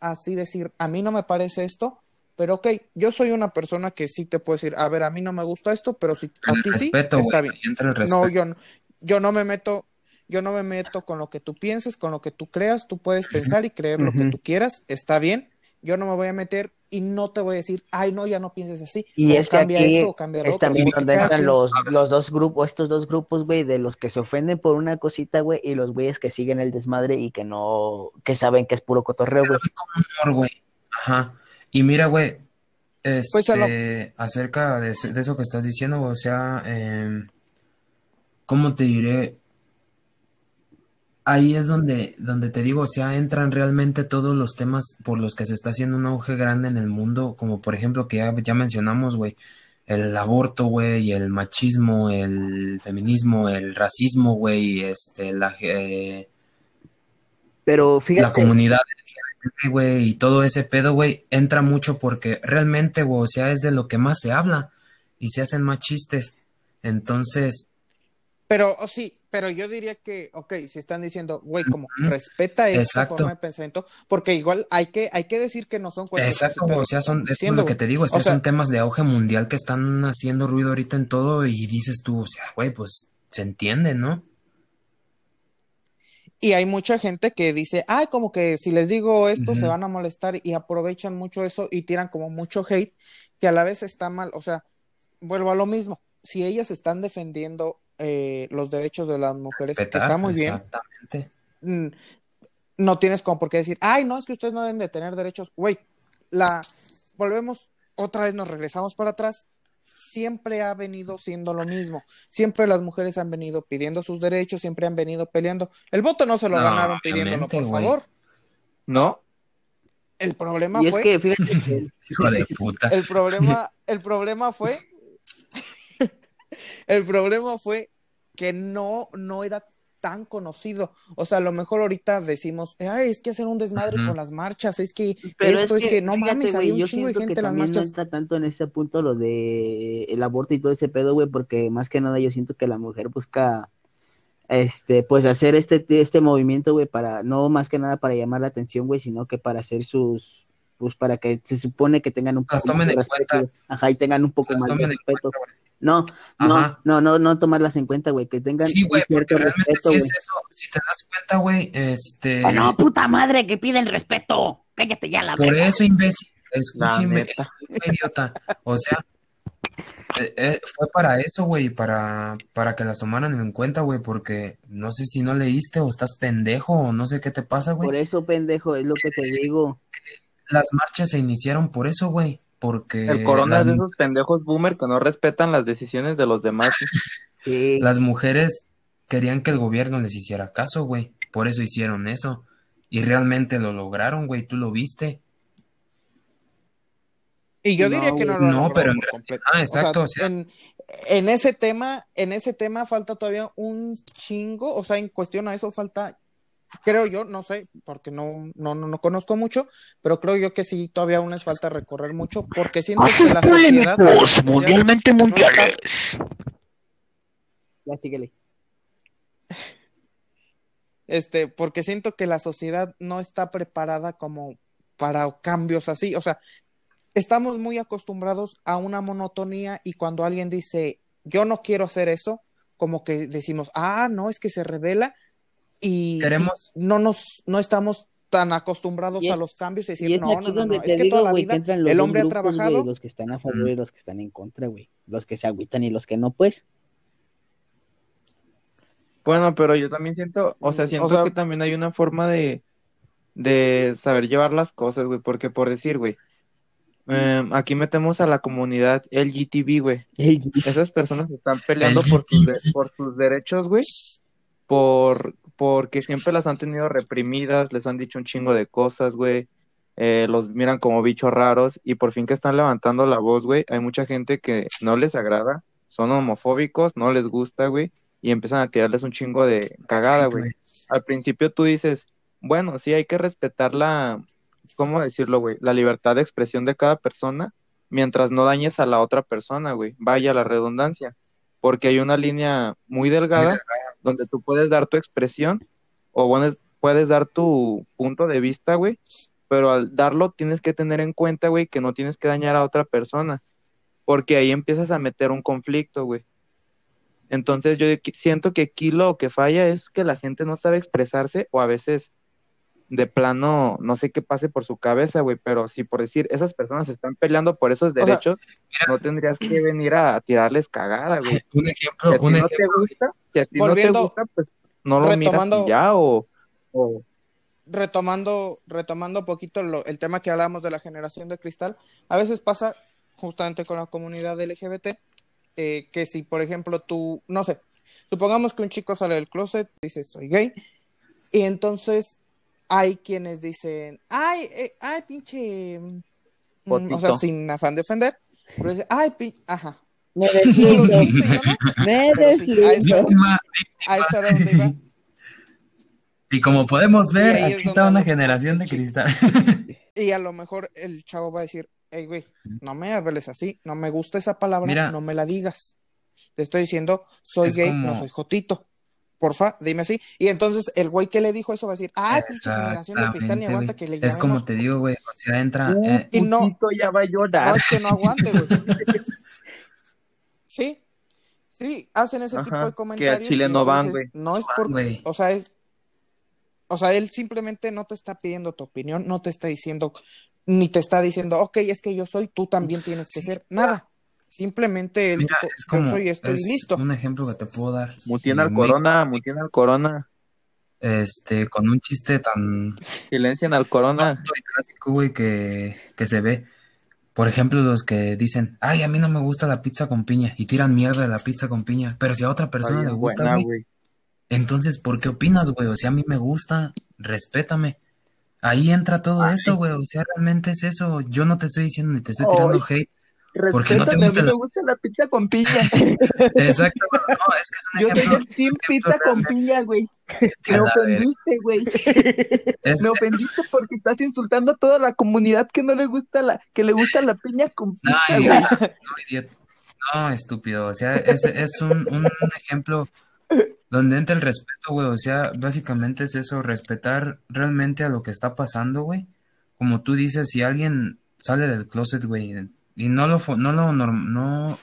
así decir, a mí no me parece esto, pero ok, yo soy una persona que sí te puedo decir, a ver, a mí no me gusta esto, pero si a El ti sí, está bien. el No, yo no, yo no me meto, yo no me meto con lo que tú pienses, con lo que tú creas, tú puedes pensar y creer lo que tú quieras, está bien, yo no me voy a meter y no te voy a decir, ay, no, ya no pienses así, Y o es que cambia aquí esto o cambia lo es otro. también porque donde entran los, los dos grupos, estos dos grupos, güey, de los que se ofenden por una cosita, güey, y los güeyes que siguen el desmadre y que no, que saben que es puro cotorreo, güey. humor, güey. Ajá. Y mira, güey, Pues lo- este, acerca de eso que estás diciendo, o sea, em, ¿cómo te diré? Ahí es donde, donde te digo, o sea, entran realmente todos los temas por los que se está haciendo un auge grande en el mundo, como por ejemplo que ya, ya mencionamos, güey, el aborto, güey, el machismo, el feminismo, el racismo, güey, este, la, eh, Pero la fíjate, comunidad LGBT, güey, y todo ese pedo, güey, entra mucho porque realmente, güey, o sea, es de lo que más se habla y se hacen más chistes. Entonces, Pero oh, sí, pero yo diría que, ok, si están diciendo, güey, como respeta esa Exacto. forma de pensamiento, porque igual hay que, hay que decir que no son cualquier Exacto, o sea, son, es diciendo, lo que te digo, o sea, O sea, son temas de auge mundial que están haciendo ruido ahorita en todo y dices tú, o sea, güey, pues se entiende, ¿no? Y hay mucha gente que dice, ay, como que si les digo esto se van a molestar y aprovechan mucho eso y tiran como mucho hate, que a la vez está mal. O sea, vuelvo a lo mismo. Si ellas están defendiendo eh, los derechos de las mujeres, Respetar, está muy bien. exactamente. Mm, No tienes como por qué decir, ay, no, es que ustedes no deben de tener derechos. Güey, la volvemos, otra vez nos regresamos para atrás. Siempre ha venido siendo lo mismo. Siempre las mujeres han venido pidiendo sus derechos, siempre han venido peleando. El voto no se lo No, ganaron pidiéndolo, por favor. ¿No? El problema y es fue, que fíjate que Hijo de puta. el problema, el problema fue, el problema fue que no, no era tan conocido. O sea, a lo mejor ahorita decimos, ay, es que hacer un desmadre con las marchas, es que Pero esto es es que, no fíjate, mames, güey, había un yo chingo de siento que gente en las también no marchas. entra tanto en este punto lo de el aborto y todo ese pedo, güey, porque más que nada yo siento que la mujer busca, este, pues hacer este, este movimiento, güey, para, no más que nada para llamar la atención, güey, sino que para hacer sus, pues para que se supone que tengan un poco más de respeto, cuenta. ajá, y tengan un poco Las más de respeto. cuenta. No, no, no, no, no tomarlas en cuenta, güey, que tengan Sí, güey, porque realmente respeto, si es eso, si te das cuenta, güey, este, Oh, no, puta madre, que piden respeto. Cállate ya la por eso, imbécil, escucha, idiota, o sea, eh, eh, fue para eso, güey, para, para que las tomaran en cuenta, güey, porque no sé si no leíste o estás pendejo o no sé qué te pasa, Por güey. eso, pendejo, es lo que te digo. Las marchas se iniciaron por eso, güey, porque El corona las, es de esos pendejos boomer que no respetan las decisiones de los demás. Sí. las mujeres querían que el gobierno les hiciera caso, güey, por eso hicieron eso. Y realmente lo lograron, güey, tú lo viste. Y yo No, diría que no lo No, pero en completo. ah, O sea, exacto, o sea, en, en ese tema, en ese tema falta todavía un chingo, o sea, en cuestión a eso falta, creo yo, no sé, porque no, no, no, no conozco mucho, pero creo yo que sí, todavía aún les falta recorrer mucho, porque siento que la sociedad polémicos, mundialmente no está- mundiales. Ya síguele. este, porque siento que la sociedad no está preparada como para cambios así, o sea, estamos muy acostumbrados a una monotonía y cuando alguien dice, yo no quiero hacer eso, como que decimos, ah, no, es que se revela y, Queremos- y no nos, no estamos tan acostumbrados Y a los cambios y Y decir, es no, aquí no, no, donde no, te es que digo, toda la vida entran los el hombre ha trabajado, los que están a favor y los que están en contra, güey. Los que se agüitan y los que no, pues. Bueno, pero yo también siento, o sea, Mm, o siento sea- que también hay una forma de, de saber llevar las cosas, güey, porque por decir, güey, em, aquí metemos a la comunidad LGTB, güey. Esas personas están peleando por sus, de- por sus derechos, güey, por, porque siempre las han tenido reprimidas, les han dicho un chingo de cosas, güey, eh, los miran como bichos raros y por fin que están levantando la voz, güey, hay mucha gente que no les agrada, son homofóbicos, no les gusta, güey, y empiezan a tirarles un chingo de cagada, güey. Al principio tú dices, bueno, sí hay que respetar la, ¿cómo decirlo, güey? La libertad de expresión de cada persona mientras no dañes a la otra persona, güey. Vaya la redundancia. Porque hay una línea muy delgada donde tú puedes dar tu expresión o puedes dar tu punto de vista, güey. Pero al darlo tienes que tener en cuenta, güey, que no tienes que dañar a otra persona. Porque ahí empiezas a meter un conflicto, güey. Entonces yo siento que aquí lo que falla es que la gente no sabe expresarse o a veces de plano no sé qué pase por su cabeza, güey, pero si por decir esas personas están peleando por esos sea, derechos, no tendrías que venir a tirarles cagada, güey. Un Si ejemplo, a ti un no te ejemplo, gusta, si a ti no Volviendo- te gusta, pues no lo retomando- ya o, o retomando, retomando un poquito lo- el tema que hablábamos de la generación de cristal, a veces pasa justamente con la comunidad LGBT, eh, que si, por ejemplo, tú, no sé, supongamos que un chico sale del closet, dice soy gay, Y entonces hay quienes dicen, ay, eh, ay, pinche, mm, o sea, sin afán de ofender, pero dice, ay, pin, ajá. Me no, me pero sí, a eso, deslindo. a eso era donde iba. Y como podemos ver, ahí es aquí está una generación de cristal. Y a lo mejor el chavo va a decir, hey, güey, no me hables así, no me gusta esa palabra, Mira. no me la digas. Te estoy diciendo, soy Es gay, como- no soy jotito. Porfa, dime así. Y entonces el güey que le dijo eso va a decir, ay, pinche generación de cristal, ni aguanta que le Es como te digo, güey. O sea, entra. Uh, eh, Y no- ya va a llorar. No es que no aguante, güey. Sí, sí, hacen ese Ajá, tipo de que al comentarios. chile no van, güey. No es por, güey. o sea, es, o sea, él simplemente no te está pidiendo tu opinión, no te está diciendo, ni te está diciendo, ok, es que yo soy, tú también tienes que Sí. ser, nada. Simplemente Mira, dijo, es yo como. soy esto y es listo. un ejemplo que te puedo dar. Mutiena al corona, mutiena al corona. Este, con un chiste tan Silencian al corona. clásico, güey, que, que se ve. Por ejemplo, los que dicen, ay, a mí no me gusta la pizza con piña y tiran mierda de la pizza con piña. Pero si a otra persona le gusta, buena, güey, güey. entonces, ¿por qué opinas, güey? O sea, a mí me gusta, respétame. Ahí entra todo Ah, eso, sí. güey. O sea, realmente es eso. Yo no te estoy diciendo ni te estoy Ay. tirando hate. Porque no te Respétame, a mí la- me gusta la pizza con piña. Exacto, güey. No, es que es un Yo soy ejemplo. el team pizza con piña, güey. que Me ofendiste, güey. Es- Me ofendiste porque estás insultando a toda la comunidad que no le gusta la, que le gusta la piña con No, pizza, güey. idiota, no, idiota. No, estúpido. O sea, es, es un, un ejemplo donde entra el respeto, güey. O sea, básicamente es eso, respetar realmente a lo que está pasando, güey. Como tú dices, si alguien sale del closet, güey, y no lo, no lo no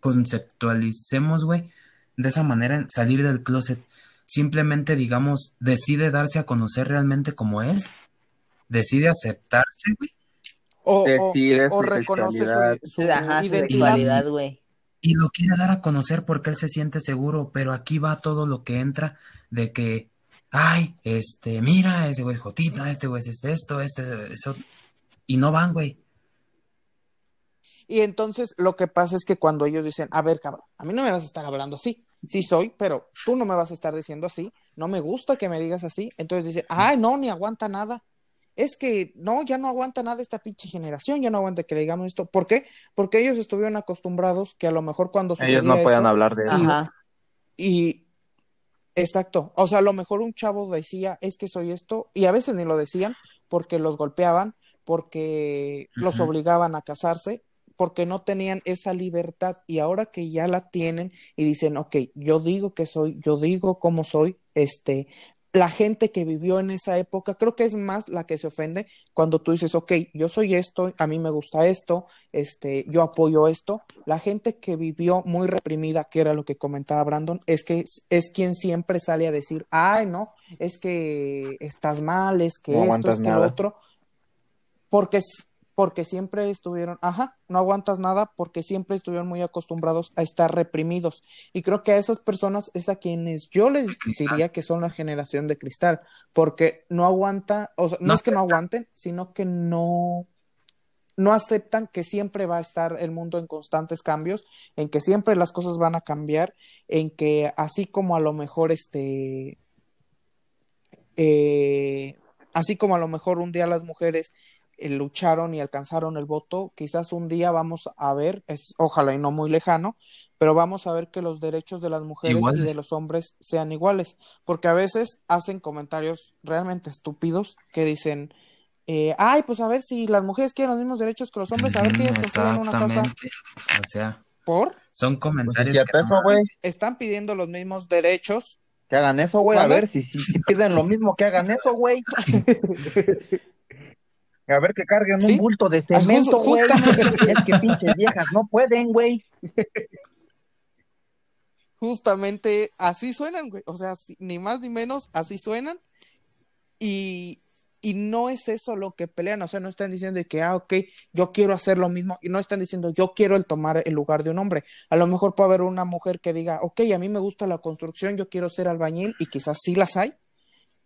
conceptualicemos, güey, de esa manera, en salir del closet. Simplemente, digamos, decide darse a conocer realmente como es. Decide aceptarse, güey. O, o, Decide o reconoce su, su Ajá, identidad. güey. y lo quiere dar a conocer porque él se siente seguro, pero aquí va todo lo que entra de que, ay, este, mira, ese güey es Jotita, este güey es esto, este, eso, y no van, güey. Y entonces lo que pasa es que cuando ellos dicen, a ver, cabrón, a mí no me vas a estar hablando así. Sí soy, pero tú no me vas a estar diciendo así. No me gusta que me digas así. Entonces dicen, ay, no, ni aguanta nada. Es que no, ya no aguanta nada esta pinche generación, ya no aguanta que le digamos esto. ¿Por qué? Porque ellos estuvieron acostumbrados que a lo mejor cuando Ellos no eso, hablar de eso. Ajá. y exacto, o sea, a lo mejor un chavo decía, es que soy esto, y a veces ni lo decían porque los golpeaban, porque los obligaban a casarse, porque no tenían esa libertad, y ahora que ya la tienen y dicen, ok, yo digo que soy, yo digo cómo soy, este, la gente que vivió en esa época, creo que es más la que se ofende cuando tú dices, ok, yo soy esto, a mí me gusta esto, este, yo apoyo esto. La gente que vivió muy reprimida, que era lo que comentaba Brandon, es que es, es quien siempre sale a decir, ay, no, es que estás mal, es que No esto, es que nada. otro, porque, porque siempre estuvieron, ajá, no aguantas nada, porque siempre estuvieron muy acostumbrados a estar reprimidos. Y creo que a esas personas es a quienes yo les diría que son la generación de cristal, porque no aguanta, o sea, no, No es que no aguanten, sino que no, no aceptan que siempre va a estar el mundo en constantes cambios, en que siempre las cosas van a cambiar, en que así como a lo mejor este, eh, así como a lo mejor un día las mujeres lucharon y alcanzaron el voto, quizás un día vamos a ver, es, ojalá y no muy lejano, pero vamos a ver que los derechos de las mujeres y de los hombres sean iguales, porque a veces hacen comentarios realmente estúpidos que dicen, eh, ay, pues a ver si las mujeres quieren los mismos derechos que los hombres, a ver que ellas una casa. O sea, por, son Pues es comentarios que eso, están pidiendo los mismos derechos. Que hagan eso, güey. A ver si, si, si piden lo mismo, que hagan eso, güey. A ver que carguen Sí. un bulto de Ah, cemento, güey. Es que pinches viejas no pueden, güey. Justamente así suenan, güey. O sea, ni más ni menos, así suenan. Y, y no es eso lo que pelean. O sea, no están diciendo de que, ah, ok, yo quiero hacer lo mismo. Y no están diciendo, yo quiero el tomar el lugar de un hombre. A lo mejor puede haber una mujer que diga, ok, a mí me gusta la construcción, yo quiero ser albañil. Y quizás sí las hay.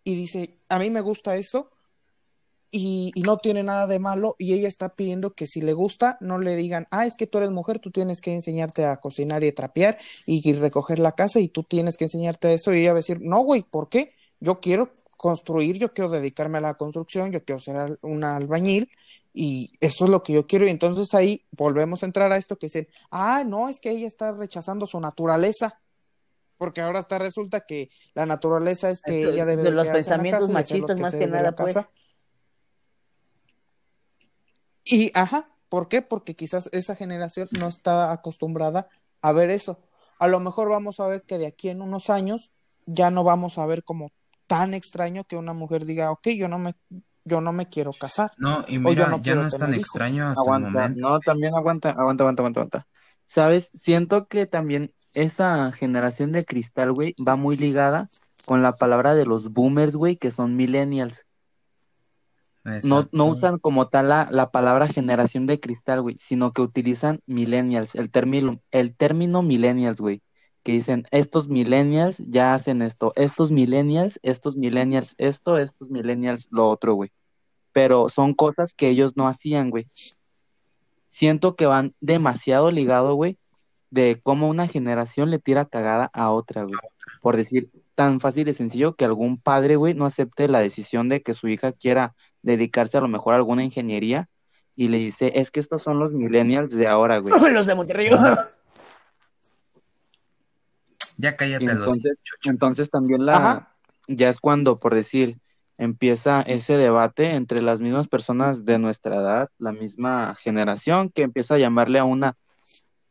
Y dice, a mí me gusta eso. Y, y no tiene nada de malo. Y ella está pidiendo que si le gusta, no le digan, ah, es que tú eres mujer, tú tienes que enseñarte a cocinar y a trapear y recoger la casa y tú tienes que enseñarte eso y ella va a decir, no, güey, ¿por qué? yo quiero construir, yo quiero dedicarme a la construcción, yo quiero ser al- un albañil y eso es lo que yo quiero. Y entonces ahí volvemos a entrar a esto que dicen, ah, no, es que ella está rechazando su naturaleza. Porque ahora está resulta que la naturaleza es que ella debe de de los pensamientos machistas más que nada, pues. casa. Y, ajá, ¿por qué? Porque quizás esa generación no está acostumbrada a ver eso. A lo mejor vamos a ver que de aquí en unos años ya no vamos a ver como tan extraño que una mujer diga, ok, yo no me, yo no me quiero casar. No, y mira, no ya quiero no es tan hijos. extraño hasta el Aguanta, momento. no, también aguanta, aguanta, aguanta, aguanta, aguanta. ¿Sabes? Siento que también esa generación de cristal, güey, va muy ligada con la palabra de los boomers, güey, que son millennials. No, no usan como tal la, la palabra generación de cristal, güey, sino que utilizan millennials, el término, el término millennials, güey, que dicen, estos millennials ya hacen esto, estos millennials, estos millennials esto, estos millennials lo otro, güey. Pero son cosas que ellos no hacían, güey. Siento que van demasiado ligado, güey, de cómo una generación le tira cagada a otra, güey. Por decir, tan fácil y sencillo que algún padre, güey, no acepte la decisión de que su hija quiera dedicarse a lo mejor a alguna ingeniería y le dice, es que estos son los millennials de ahora, güey. Los de Monterrey. Ya cállate los entonces, entonces también la, Ajá. ya es cuando, por decir, empieza ese debate entre las mismas personas de nuestra edad, la misma generación, que empieza a llamarle a una,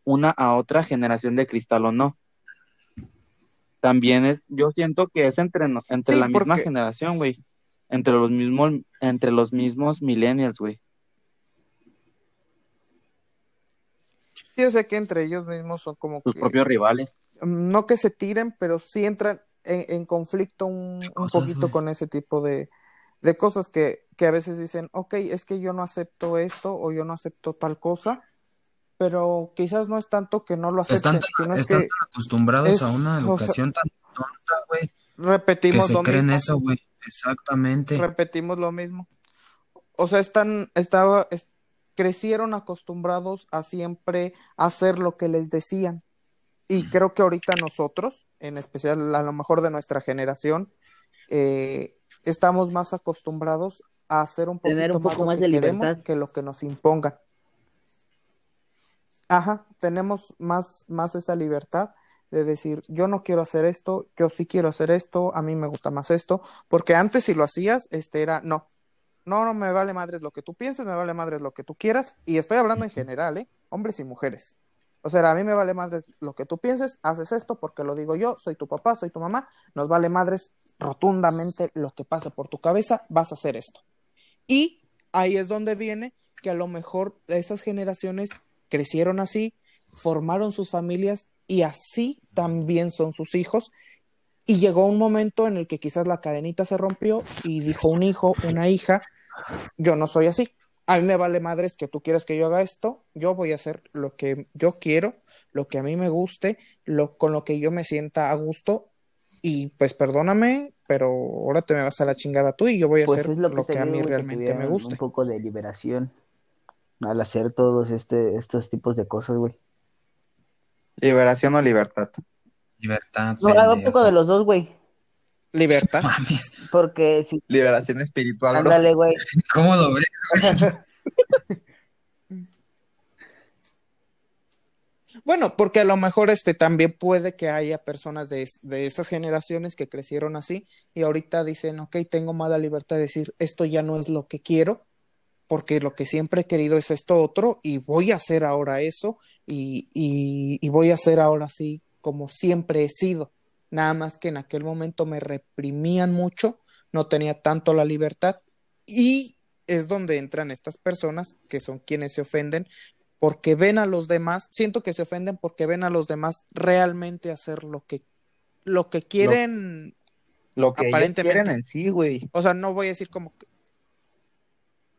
una a otra generación de cristal o no. También es, yo siento que es entre, entre Sí, la misma porque- generación, güey. Entre los mismos, entre los mismos millennials, güey. Sí, yo sé que entre ellos mismos son como Sus que, propios rivales. no que se tiren, pero sí entran en, en conflicto un, un poquito con ese tipo de, de cosas que, que a veces dicen, ok, es que yo no acepto esto o yo no acepto tal cosa, pero quizás no es tanto que no lo acepten, Están tan, sino es están que acostumbrados es- a una o sea, educación tan tonta, güey, que repetimos se lo creen mismo. eso, güey. Exactamente. repetimos lo mismo. O sea, están, estaba, es- crecieron acostumbrados a siempre hacer lo que les decían. Y creo que ahorita nosotros, en especial a lo mejor de nuestra generación, eh, estamos más acostumbrados a hacer un poquito Tener un poco lo más que de queremos libertad. que lo que nos impongan. Ajá, tenemos más, más esa libertad de decir, yo no quiero hacer esto, yo sí quiero hacer esto, a mí me gusta más esto, porque antes si lo hacías, este era, no, no, no me vale madres lo que tú pienses, me vale madres lo que tú quieras, y estoy hablando en general, ¿eh? Hombres y mujeres. O sea, a mí me vale madres lo que tú pienses, haces esto porque lo digo yo, soy tu papá, soy tu mamá, nos vale madres rotundamente lo que pase por tu cabeza, vas a hacer esto. Y ahí es donde viene que a lo mejor esas generaciones crecieron así, formaron sus familias y así también son sus hijos. Y llegó un momento en el que quizás la cadenita se rompió y dijo un hijo, una hija, yo no soy así. A mí me vale madres que tú quieras que yo haga esto, yo voy a hacer lo que yo quiero, lo que a mí me guste, lo, con lo que yo me sienta a gusto. Y pues perdóname, pero ahora te me vas a la chingada tú y yo voy a Pues hacer lo lo que que, te a mí que realmente me guste. Un poco de liberación al hacer todos este, estos tipos de cosas, güey. Liberación o libertad. Libertad, No, hago un poco de los dos, güey. Libertad. Mames, Porque si, Liberación espiritual, ándale, güey. ¿cómo lo ves, güey? Bueno, porque a lo mejor este también puede que haya personas de, de esas generaciones que crecieron así y ahorita dicen, ok, tengo más la libertad de decir, esto ya no es lo que quiero, porque lo que siempre he querido es esto otro y voy a hacer ahora eso y, y, y voy a hacer ahora sí como siempre he sido. Nada más que en aquel momento me reprimían mucho, no tenía tanto la libertad y es donde entran estas personas que son quienes se ofenden porque ven a los demás, siento que se ofenden porque ven a los demás realmente hacer lo que lo que quieren, Lo que ellos Aparentemente. quieren en sí, güey. o sea, no voy a decir como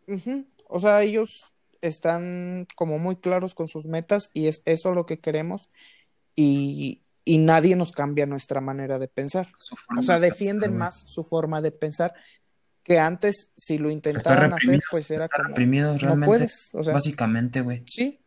Ujú, O sea, ellos están como muy claros con sus metas y es eso lo que queremos y, y nadie nos cambia nuestra manera de pensar. O sea, de defienden más su forma de pensar que antes si lo intentaban hacer, pues era como reprimidos no realmente. puedes, o sea, Básicamente, güey. Sí.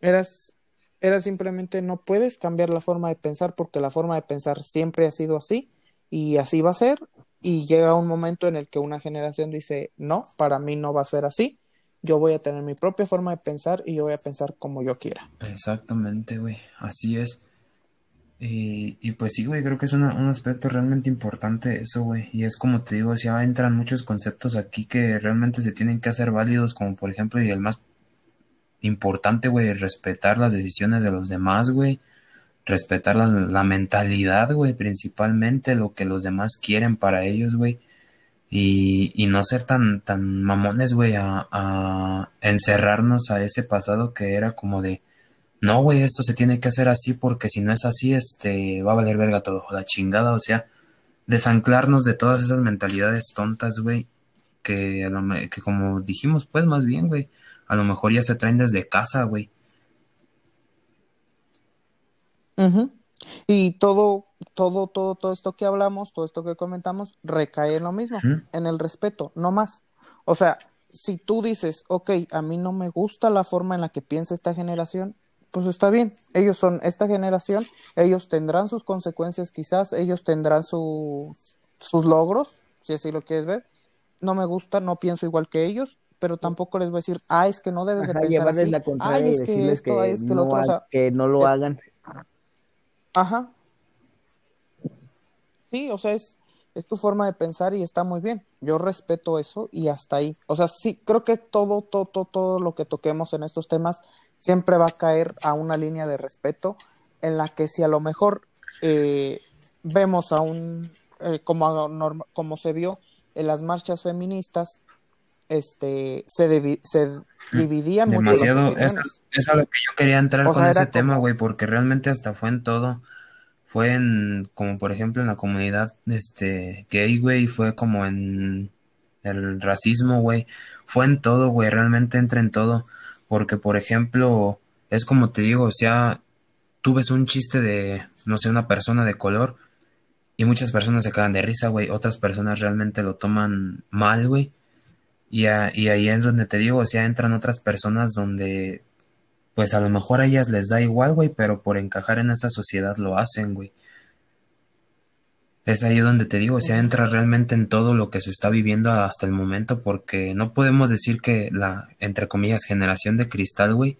Eras, era simplemente no puedes cambiar la forma de pensar porque la forma de pensar siempre ha sido así y así va a ser. Y llega un momento en el que una generación dice, no, para mí no va a ser así. Yo voy a tener mi propia forma de pensar y yo voy a pensar como yo quiera. Exactamente, güey. Así es. Y, pues sí, güey, creo que es una- un aspecto realmente importante eso, güey. Y es como te digo, ya entran muchos conceptos aquí que realmente se tienen que hacer válidos, como por ejemplo, y el más importante, güey, respetar las decisiones de los demás, güey. Respetar la, mentalidad, güey, principalmente lo que los demás quieren para ellos, güey. Y, y no ser tan, tan mamones, güey, a, a encerrarnos a ese pasado que era como de, no, güey, esto se tiene que hacer así porque si no es así, este, va a valer verga todo, la chingada, o sea, desanclarnos de todas esas mentalidades tontas, güey, que, que como dijimos, pues más bien, güey, a lo mejor ya se traen desde casa, güey. Ujú. Y todo, todo, todo, todo esto que hablamos, todo esto que comentamos, recae en lo mismo, en el respeto, no más. O sea, si tú dices, ok, a mí no me gusta la forma en la que piensa esta generación, pues está bien. Ellos son esta generación, ellos tendrán sus consecuencias quizás, ellos tendrán sus, sus logros, si así lo quieres ver. No me gusta, no pienso igual que ellos, pero tampoco les voy a decir, ah, es que no debes de Ajá, pensar así. la Ay, es que esto, que, es que lo no, otro, o ha- sea, que no lo es- hagan. Ajá. Sí, o sea, es, es tu forma de pensar y está muy bien. Yo respeto eso y hasta ahí. O sea, sí, creo que todo, todo, todo, lo que toquemos en estos temas siempre va a caer a una línea de respeto en la que si a lo mejor eh, vemos a un, eh, como, como se vio en las marchas feministas, este, se, se dividían mucho Demasiado, es, opiniones. es a lo que yo quería entrar O con sea, ese tema, güey, porque realmente hasta fue en todo. Fue en, como por ejemplo en la comunidad, este, gay, güey, fue como en el racismo, güey, fue en todo, güey, realmente entra en todo, porque por ejemplo, es como te digo, o sea, tú ves un chiste de, no sé, una persona de color y muchas personas se cagan de risa, güey, otras personas realmente lo toman mal, güey, y, a- y ahí es donde te digo, o sea, entran otras personas donde, pues a lo mejor a ellas les da igual, güey, pero por encajar en esa sociedad lo hacen, güey. Es ahí donde te digo, o sea, entra realmente en todo lo que se está viviendo hasta el momento, porque no podemos decir que la, entre comillas, generación de cristal, güey,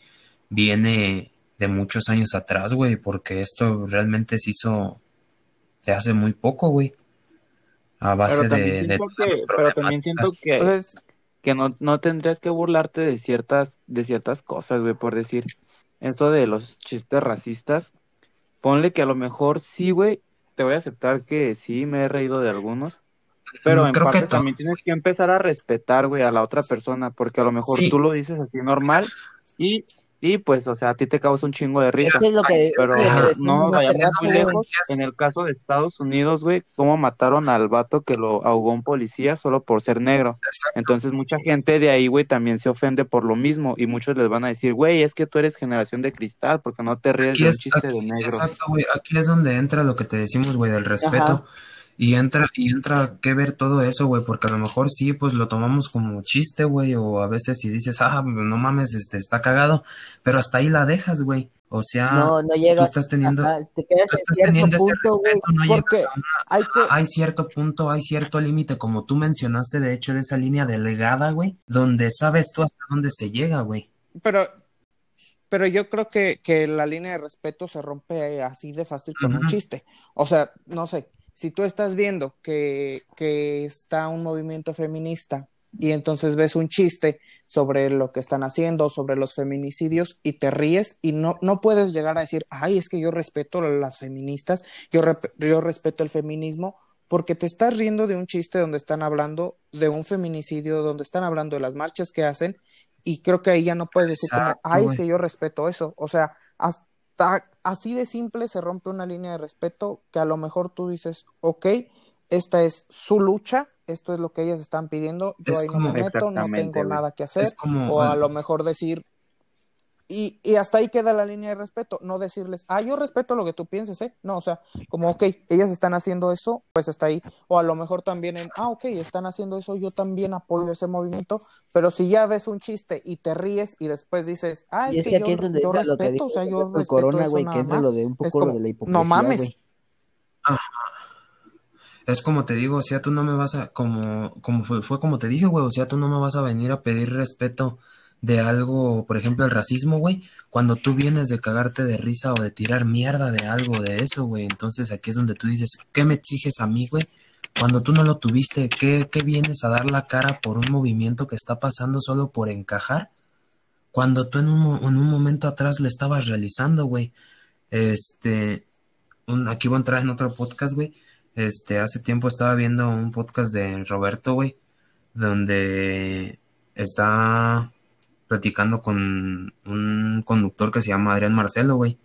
viene de muchos años atrás, güey, porque esto realmente se hizo de hace muy poco, güey, a base Pero también de, de pero también siento que, Entonces, que no, no tendrías que burlarte de ciertas, de ciertas cosas, güey, por decir, esto de los chistes racistas, ponle que a lo mejor sí, güey, te voy a aceptar que sí me he reído de algunos, pero Mm, en creo que parte también tienes que empezar a respetar, güey, a la otra persona, porque a lo mejor Sí, tú lo dices así normal y, y pues, o sea, a ti te causa un chingo de risa. Es lo que, es Pero lo que no vayamos muy güey. lejos. En el caso de Estados Unidos, güey, cómo mataron al vato que lo ahogó un policía solo por ser negro. Entonces mucha gente de ahí, güey, también se ofende por lo mismo y muchos les van a decir, güey, es que tú eres generación de cristal porque no te ríes Aquí de un es, chiste de aquí, negros. exacto, güey, aquí es donde entra lo que te decimos, güey, del respeto. Ajá. Y entra, y entra que ver todo eso, güey, porque a lo mejor sí, pues lo tomamos como chiste, güey, o a veces si dices, ah, no mames, este, está cagado, pero hasta ahí la dejas, güey. O sea, No, no tú llegas, estás teniendo, ajá, te quedas tú estás teniendo punto, güey. respeto, no porque llegas a una, hay que, hay cierto punto, hay cierto límite, como tú mencionaste, de hecho, de esa línea delgada, güey, donde sabes tú hasta dónde se llega, güey. pero Pero yo creo que, que la línea de respeto se rompe así de fácil con un chiste. O sea, no sé, si tú estás viendo que, que está un movimiento feminista y entonces ves un chiste sobre lo que están haciendo, sobre los feminicidios y te ríes y no, no puedes llegar a decir, ay, es que yo respeto a las feministas, yo, rep- yo respeto el feminismo, porque te estás riendo de un chiste donde están hablando de un feminicidio, donde están hablando de las marchas que hacen y creo que ahí ya no puedes decir Exacto, como, ay, es que yo respeto eso. O sea, hasta así de simple se rompe una línea de respeto que a lo mejor tú dices, ok, esta es su lucha, esto es lo que ellas están pidiendo, yo Es ahí no me meto, no tengo nada que hacer, como, o a lo mejor decir, y, y hasta ahí queda la línea de respeto, no decirles, ah, yo respeto lo que tú pienses, ¿eh? No, o sea, como, ok, ellas están haciendo eso, pues hasta ahí, o a lo mejor también en, ah, ok, están haciendo eso, yo también apoyo ese movimiento, pero si ya ves un chiste y te ríes y después dices, ah, es es que que yo, aquí es donde yo lo que respeto, dijo o sea, yo respeto Corona, güey, que nada entra más, lo de un es poco como, lo de la no hipocresía, mames, güey. Es como te digo, o sea, tú no me vas a, como, como fue, fue como te dije, güey, o sea, tú no me vas a venir a pedir respeto de algo, por ejemplo, el racismo, güey, cuando tú vienes de cagarte de risa o de tirar mierda de algo de eso, güey. Entonces aquí es donde tú dices, ¿qué me exiges a mí, güey? Cuando tú no lo tuviste, ¿qué, qué vienes a dar la cara por un movimiento que está pasando solo por encajar? Cuando tú en un, en un momento atrás le estabas realizando, güey. Este, un- aquí voy a entrar en otro podcast, güey. Este, hace tiempo estaba viendo un podcast de Roberto, güey, donde está platicando con un conductor que se llama Adrián Marcelo, güey.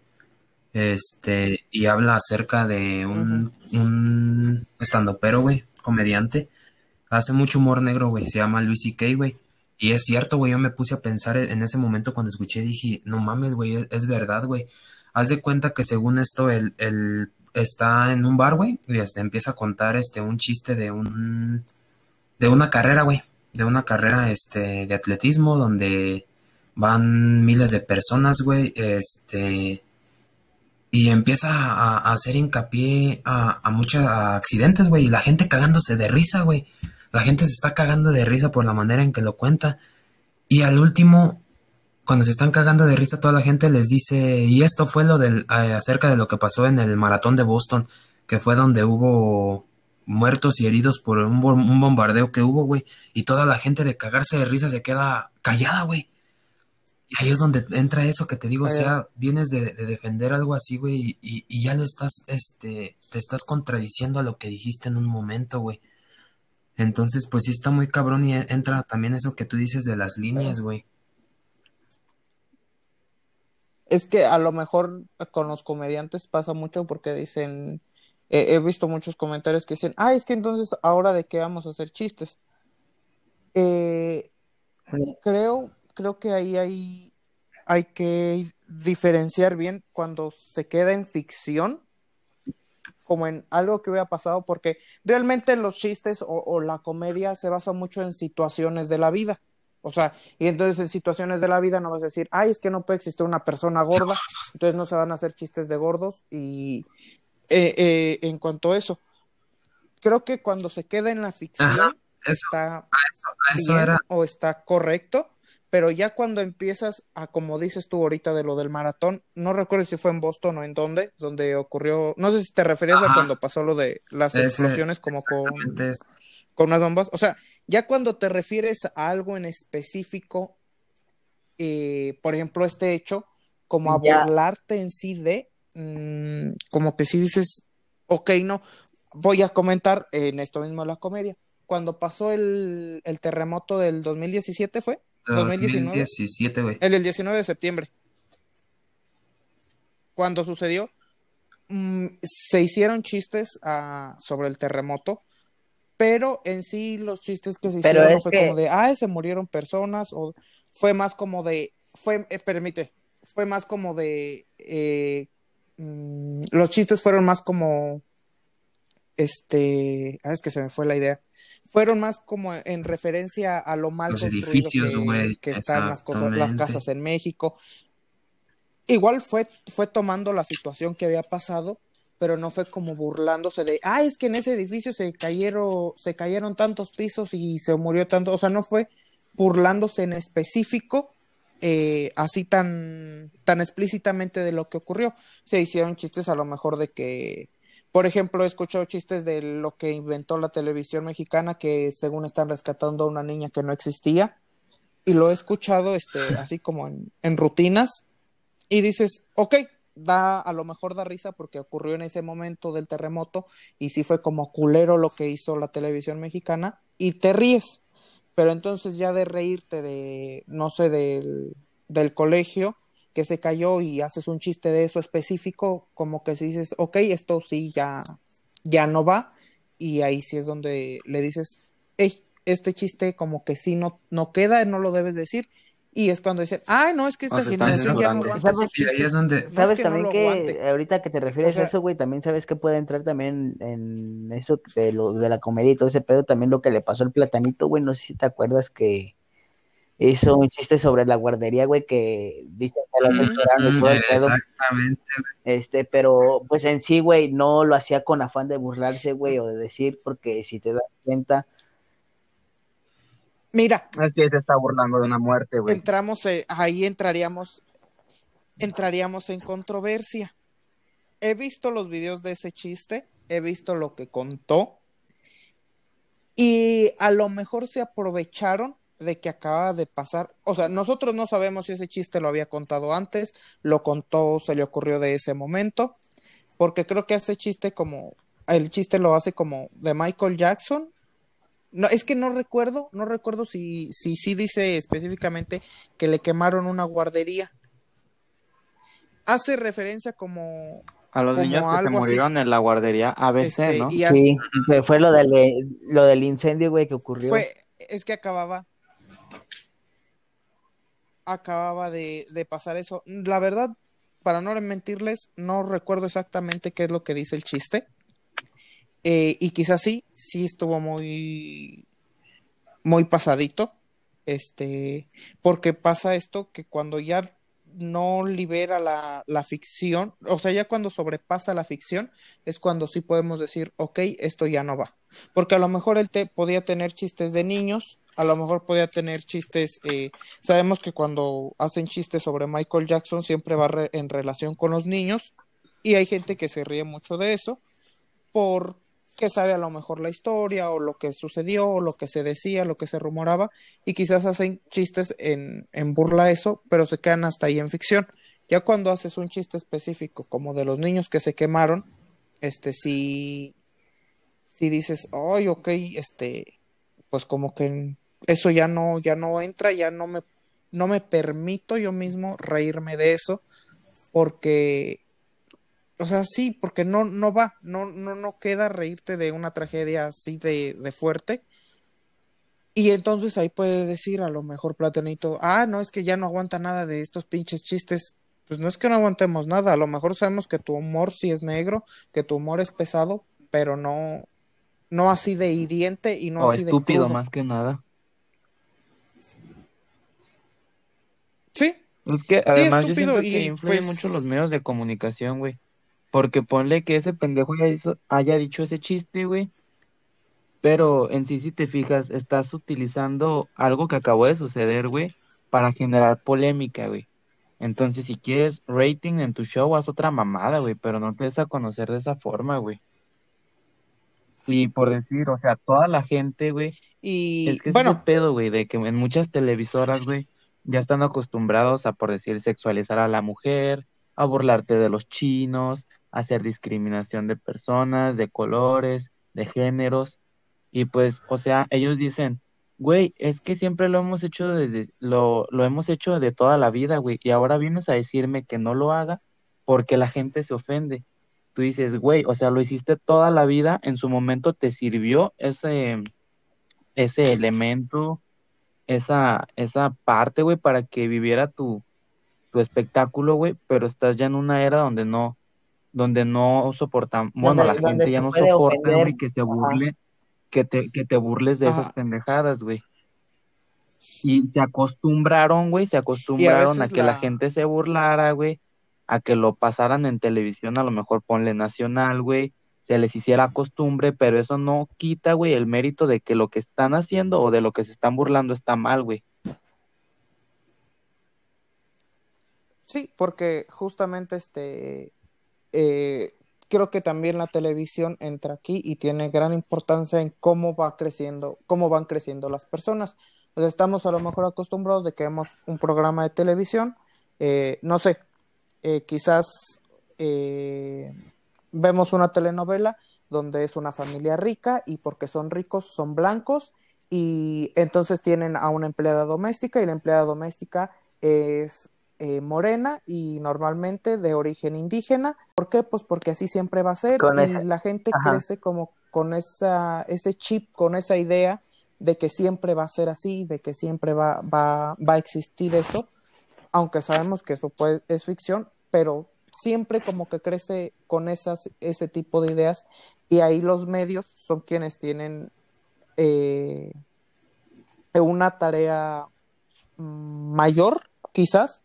Este, y habla acerca de un, un estandopero, güey, comediante. Hace mucho humor negro, güey. Se llama Luis C.K., güey. Y es cierto, güey. Yo me puse a pensar en ese momento cuando escuché, dije, no mames, güey, es, es verdad, güey. Haz de cuenta que según esto, él, él está en un bar, güey, y este, empieza a contar este, un chiste de un, de una carrera, güey. De una carrera, este, de atletismo, donde van miles de personas, güey. Este, y empieza a, a hacer hincapié a, a muchos accidentes, güey. Y la gente cagándose de risa, güey. La gente se está cagando de risa por la manera en que lo cuenta. Y al último, cuando se están cagando de risa, toda la gente les dice, y esto fue lo del, eh, acerca de lo que pasó en el maratón de Boston, que fue donde hubo muertos y heridos por un, bom- un bombardeo que hubo, güey. Y toda la gente de cagarse de risa se queda callada, güey. Y ahí es donde entra eso que te digo, o sea, vienes de, de defender algo así, güey, y, y ya lo estás, este, te estás contradiciendo a lo que dijiste en un momento, güey. Entonces, pues sí está muy cabrón y e- entra también eso que tú dices de las líneas, güey. Es que a lo mejor con los comediantes pasa mucho porque dicen, he visto muchos comentarios que dicen, ah, es que entonces ahora de qué vamos a hacer chistes. Eh, creo, creo que ahí hay, hay que diferenciar bien cuando se queda en ficción como en algo que hubiera pasado, porque realmente los chistes o, o la comedia se basa mucho en situaciones de la vida. O sea, y entonces en situaciones de la vida no vas a decir, ay, es que no puede existir una persona gorda, entonces no se van a hacer chistes de gordos. Y eh, eh, en cuanto a eso, creo que cuando se queda en la ficción Ajá, eso, está a eso bien era, o está correcto, pero ya cuando empiezas a, como dices tú ahorita de lo del maratón, no recuerdo si fue en Boston o en dónde, donde ocurrió, no sé si te referías a cuando pasó lo de las Ese- explosiones como con, con unas bombas, o sea, ya cuando te refieres a algo en específico, eh, por ejemplo, este hecho, como a Ya. burlarte en sí de, mm, como que si dices, ok, no, voy a comentar en esto mismo la comedia. Cuando pasó el, el terremoto del 2017, ¿fue? 2019. 2017, güey. El del 19 de septiembre. Cuando sucedió, mm, se hicieron chistes ah, sobre el terremoto, pero en sí los chistes que se Pero hicieron no fue que- como de, ay, se murieron personas, o fue más como de, fue, eh, permite, fue más como de, eh, mm, los chistes fueron más como, este, ah, es que se me fue la idea. Fueron más como en referencia a lo mal Los construido edificios, que, están las cosas, las casas en México. Igual fue, fue tomando la situación que había pasado, pero no fue como burlándose de, ah, es que en ese edificio se cayeron, se cayeron tantos pisos y se murió tanto. O sea, no fue burlándose en específico, eh, así tan, tan explícitamente de lo que ocurrió. Se hicieron chistes a lo mejor de que, por ejemplo, he escuchado chistes de lo que inventó la televisión mexicana, que según están rescatando a una niña que no existía. Y lo he escuchado este, así como en, rutinas. Y dices, ok, da, a lo mejor da risa porque ocurrió en ese momento del terremoto y sí fue como culero lo que hizo la televisión mexicana y te ríes. Pero entonces ya de reírte de, no sé, del, del colegio que se cayó y haces un chiste de eso específico, como que si dices, ok, esto sí ya, ya no va. Y ahí sí es donde le dices, hey, este chiste como que sí no, no queda, no lo debes decir. Y es cuando dicen, ay, no, es que esta generación ya no ¿Sabes? Y ahí es donde, ¿Sabes que también que ahorita que te refieres O sea- a eso, güey, también sabes que puede entrar también en eso de lo de la comedia y todo ese pedo, también lo que le pasó al platanito, güey, no sé si te acuerdas que hizo un chiste sobre la guardería, güey, que dicen que lo censuraron y todo el pedo. Exactamente, güey. Este, pero pues en sí, güey, no lo hacía con afán de burlarse, güey, o de decir, porque si te das cuenta, Mira, Es que se está burlando de una muerte, güey. entramos, eh, ahí entraríamos, entraríamos en controversia. He visto los videos de ese chiste, he visto lo que contó y a lo mejor se aprovecharon de que acaba de pasar, o sea, nosotros no sabemos si ese chiste lo había contado antes, lo contó, se le ocurrió de ese momento, porque creo que ese chiste como, el chiste lo hace como de Michael Jackson. No, es que no recuerdo, no recuerdo si, si, si dice específicamente que le quemaron una guardería. Hace referencia como A los como niños que se así. murieron en la guardería ABC, este, ¿no? y a- sí, fue, fue lo, del, lo del incendio, güey, que ocurrió. Fue, es que acababa, acababa de, de pasar eso. La verdad, para no mentirles, no recuerdo exactamente qué es lo que dice el chiste. Eh, y quizás sí, sí estuvo muy, muy pasadito. Este, porque pasa esto que cuando ya no libera la, la ficción, o sea, ya cuando sobrepasa la ficción, es cuando sí podemos decir, ok, esto ya no va. Porque a lo mejor él te, podía tener chistes de niños, a lo mejor podía tener chistes, eh, sabemos que cuando hacen chistes sobre Michael Jackson siempre va re- en relación con los niños y hay gente que se ríe mucho de eso porque sabe a lo mejor la historia o lo que sucedió o lo que se decía, lo que se rumoraba y quizás hacen chistes en, en burla eso, pero se quedan hasta ahí en ficción. Ya cuando haces un chiste específico como de los niños que se quemaron, este sí, sí dices, ay, ok, este, pues como que eso ya no, ya no entra, ya no me, no me permito yo mismo reírme de eso, porque, o sea, sí, porque no, no va, no, no, no queda reírte de una tragedia así de, de fuerte. Y entonces ahí puede decir a lo mejor Platanito, ah, no, es que ya no aguanta nada de estos pinches chistes. Pues no es que no aguantemos nada, a lo mejor sabemos que tu humor sí es negro, que tu humor es pesado, pero no, no así de hiriente y no o así de estúpido más que nada. Sí, Es que además yo estúpido, siento que y, influyen pues- mucho los medios de comunicación, güey. Porque ponle que ese pendejo hizo- haya dicho ese chiste, güey. Pero en sí, si te fijas, estás utilizando algo que acabó de suceder, güey, para generar polémica, güey. Entonces, si quieres rating en tu show, haz otra mamada, güey, pero no te des a conocer de esa forma, güey. Y por decir, o sea, toda la gente, güey, y es que es bueno, ese pedo, güey, de que en muchas televisoras, güey, ya están acostumbrados a, por decir, sexualizar a la mujer, a burlarte de los chinos, a hacer discriminación de personas, de colores, de géneros. Y pues, o sea, ellos dicen, güey, es que siempre lo hemos hecho desde, lo, lo hemos hecho de toda la vida, güey, y ahora vienes a decirme que no lo haga porque la gente se ofende. Tú dices, güey, o sea, lo hiciste toda la vida, en su momento te sirvió ese, ese elemento, esa, esa parte, güey, para que viviera tu, tu espectáculo, güey, pero estás ya en una era donde no, donde no soportan, bueno, la gente ya no soporta, güey, que se burle, que te, que te burles de esas pendejadas, güey. Y se acostumbraron, güey, se acostumbraron a veces que la la- gente se burlara, güey, a que lo pasaran en televisión, a lo mejor ponle nacional, güey, se les hiciera costumbre, pero eso no quita, güey, el mérito de que lo que están haciendo o de lo que se están burlando está mal, güey. Sí, porque justamente este eh, creo que también la televisión entra aquí y tiene gran importancia en cómo va creciendo, cómo van creciendo las personas. Sea, estamos a lo mejor acostumbrados de que vemos un programa de televisión, eh, no sé, eh, quizás eh, vemos una telenovela donde es una familia rica y porque son ricos son blancos y entonces tienen a una empleada doméstica y la empleada doméstica es eh, morena y normalmente de origen indígena. ¿Por qué? Pues porque así siempre va a ser Con y la gente Ajá. crece como con esa, ese chip, con esa idea de que siempre va a ser así, de que siempre va, va, va a existir eso, aunque sabemos que eso puede, es ficción, pero siempre como que crece con esas, ese tipo de ideas y ahí los medios son quienes tienen eh, una tarea mm, mayor, quizás,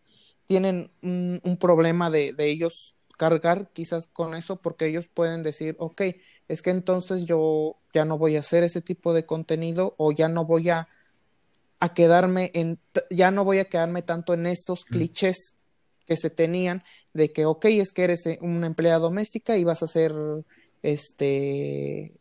tienen un, un problema de, de ellos cargar quizás con eso porque ellos pueden decir, ok, es que entonces yo ya no voy a hacer ese tipo de contenido o ya no voy a, a quedarme en, ya no voy a quedarme tanto en esos clichés que se tenían de que, ok, es que eres eh, una empleada doméstica y vas a ser, este,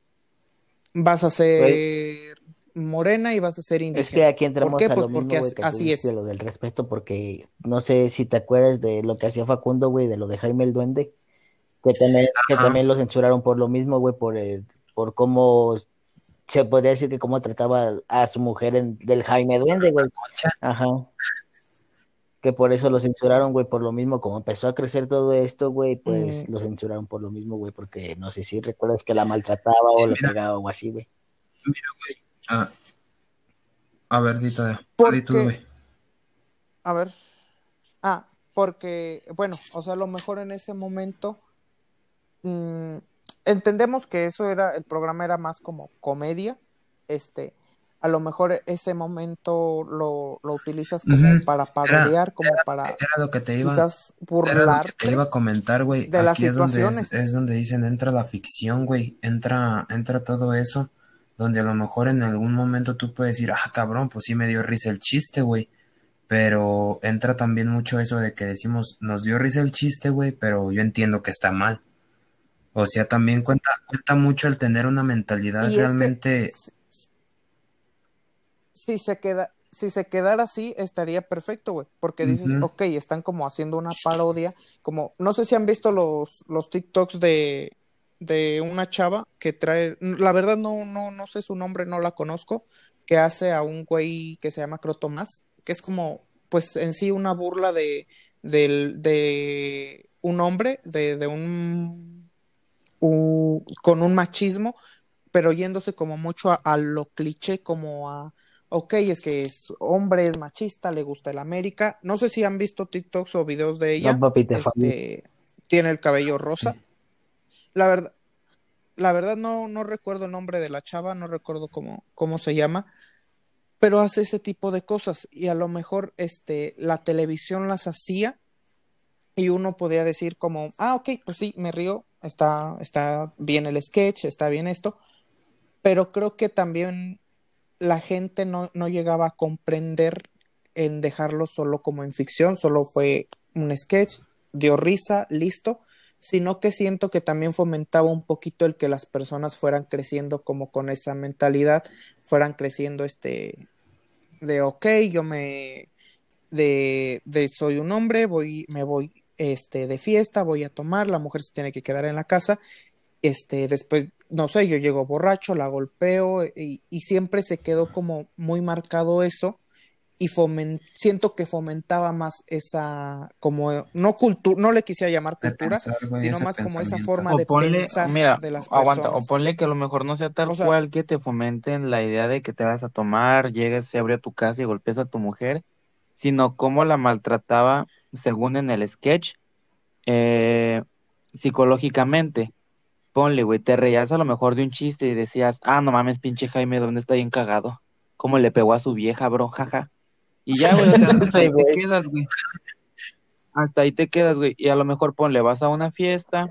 vas a ser morena y vas a ser indígena. Es que aquí entramos ¿Por qué? a Pues lo porque mismo, güey, as- que así es. lo del respeto, porque no sé si te acuerdas de lo que hacía Facundo, güey, de lo de Jaime el Duende, que también, que también lo censuraron por lo mismo, güey, por el, por cómo se podría decir que cómo trataba a su mujer en, del Jaime Duende, güey. Ajá. Que por eso lo censuraron, güey, por lo mismo, como empezó a crecer todo esto, güey, pues Mm. lo censuraron por lo mismo, güey, porque no sé si recuerdas que la maltrataba o Mira. pegaba o así, güey. Ah, a ver, Dita, di tú, Porque-. A ver. Ah, porque, bueno, o sea, a lo mejor en ese momento mm, entendemos que eso era, el programa era más como comedia. Este, a lo mejor ese momento lo, lo utilizas como para parodiar, como para Era lo que te iba, quizás burlarte. te iba a comentar, güey. de las es donde, es, es donde dicen entra la ficción, güey. Entra, entra todo eso, donde a lo mejor en algún momento tú puedes decir, ah, cabrón, pues sí me dio risa el chiste, güey. Pero entra también mucho eso de que decimos, nos dio risa el chiste, güey, pero yo entiendo que está mal. O sea, también cuenta, cuenta mucho el tener una mentalidad Y es que realmente. si- se queda, si se quedara así, estaría perfecto, güey. Porque dices, ok, están como haciendo una parodia, como, no sé si han visto los, los TikToks de, de una chava que trae, la verdad no, no, no sé su nombre, no la conozco, que hace a un güey que se llama Crotomás, que es como, pues en sí una burla de, del, de un hombre, de, de un, u- con un machismo, pero yéndose como mucho a, a lo cliché, como a, ok, es que es hombre, es machista, le gusta el América. No sé si han visto TikToks o videos de ella. No. Este, tiene el cabello rosa. La verdad, la verdad no, no recuerdo el nombre de la chava, no recuerdo cómo, cómo se llama, pero hace ese tipo de cosas y a lo mejor este, la televisión las hacía y uno podía decir como, ah, ok, pues sí, me río, está, está bien el sketch, está bien esto, pero creo que también la gente no, no llegaba a comprender en dejarlo solo como en ficción, solo fue un sketch, dio risa, listo, sino que siento que también fomentaba un poquito el que las personas fueran creciendo como con esa mentalidad, fueran creciendo este de ok, yo me de, de soy un hombre, voy, me voy este de fiesta, voy a tomar, la mujer se tiene que quedar en la casa, este, después, no sé, yo llego borracho, la golpeo y, y siempre se quedó como muy marcado eso y fomen- siento que fomentaba más esa, como, no cultura, no le quisiera llamar cultura, pensar, güey, sino más como esa forma O de ponle, pensar mira, de las aguanta, o ponle que a lo mejor no sea tal O sea- cual que te fomenten la idea de que te vas a tomar, llegues ebrio a tu casa y golpes a tu mujer, sino cómo la maltrataba, según en el sketch, eh, psicológicamente. Ponle, güey, te reías a lo mejor de un chiste y decías, ah, no mames, pinche Jaime, ¿dónde está bien cagado? ¿Cómo le pegó a su vieja, bro? Jaja. Y ya, güey, o sea, hasta ahí te quedas, güey. Hasta ahí te quedas, güey. Y a lo mejor ponle, vas a una fiesta,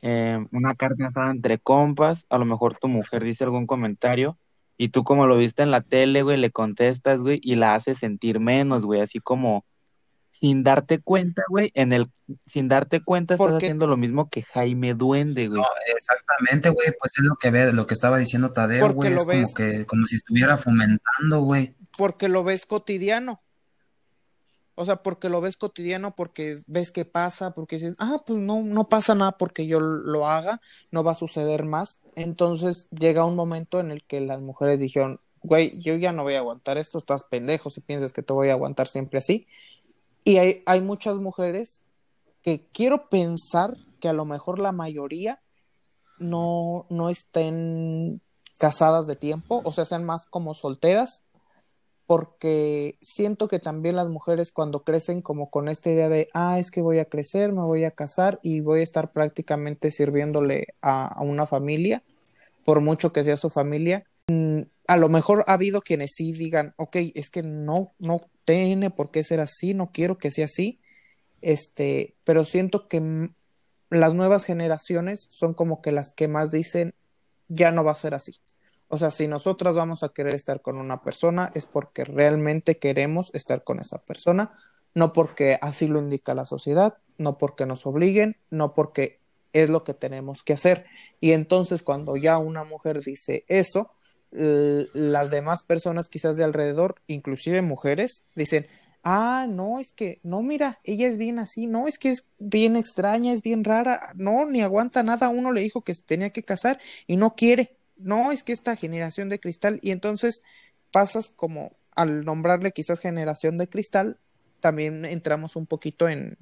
eh, una carne asada entre compas, a lo mejor tu mujer dice algún comentario y tú como lo viste en la tele, güey, le contestas, güey, y la haces sentir menos, güey, así como sin darte cuenta, güey, en el sin darte cuenta estás haciendo lo mismo que Jaime Duende, güey. No, exactamente, güey, pues es lo que ve, lo que estaba diciendo Tadeo, Porque güey, lo es como ves. que, como si estuviera fomentando, güey. porque lo ves cotidiano. O sea, porque lo ves cotidiano, porque ves que pasa, porque dices, ah, pues no, no pasa nada porque yo lo haga, no va a suceder más. Entonces llega un momento en el que las mujeres dijeron, güey, yo ya no voy a aguantar esto, estás pendejo si piensas que te voy a aguantar siempre así. Y hay, hay muchas mujeres que quiero pensar que a lo mejor la mayoría no, no estén casadas de tiempo, o sea, sean más como solteras, porque siento que también las mujeres cuando crecen como con esta idea de, ah, es que voy a crecer, me voy a casar y voy a estar prácticamente sirviéndole a, a una familia, por mucho que sea su familia, mm, a lo mejor ha habido quienes sí digan, ok, es que no, no tiene por qué ser así, no quiero que sea así, este, pero siento que las nuevas generaciones son como que las que más dicen, ya no va a ser así. O sea, si nosotras vamos a querer estar con una persona, es porque realmente queremos estar con esa persona, no porque así lo indica la sociedad, no porque nos obliguen, no porque es lo que tenemos que hacer. Y entonces cuando ya una mujer dice eso, las demás personas quizás de alrededor, inclusive mujeres, dicen, ah, no, es que, no, mira, ella es bien así, no, es que es bien extraña, es bien rara, no, ni aguanta nada, uno le dijo que se tenía que casar y no quiere no, es que esta generación de cristal, y entonces pasas como al nombrarle quizás generación de cristal, también entramos un poquito en,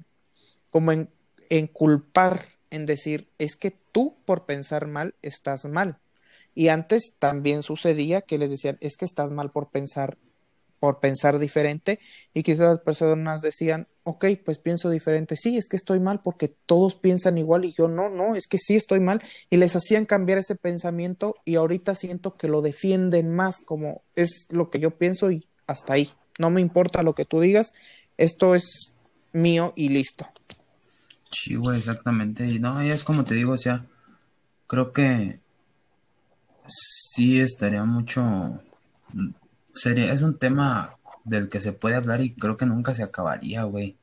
como en, en culpar, en decir, es que tú por pensar mal estás mal. Y antes también sucedía que les decían, es que estás mal por pensar por pensar diferente y quizás las personas decían, ok, pues pienso diferente, sí, es que estoy mal porque todos piensan igual y yo no, no, es que sí estoy mal y les hacían cambiar ese pensamiento y ahorita siento que lo defienden más como es lo que yo pienso y hasta ahí, no me importa lo que tú digas, esto es mío y listo. Sí, güey, exactamente, y no, es como te digo, o sea, creo que sí estaría mucho sería, es un tema del que se puede hablar y creo que nunca se acabaría, güey.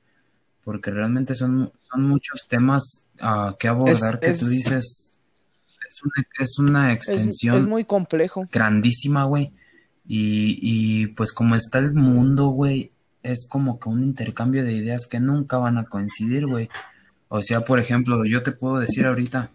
Porque realmente son, son muchos temas uh, que abordar que tú dices. Es una, es una extensión. Es, muy complejo. Grandísima, güey. Y, y pues como está el mundo, güey, es como que un intercambio de ideas que nunca van a coincidir, güey. O sea, por ejemplo, yo te puedo decir ahorita,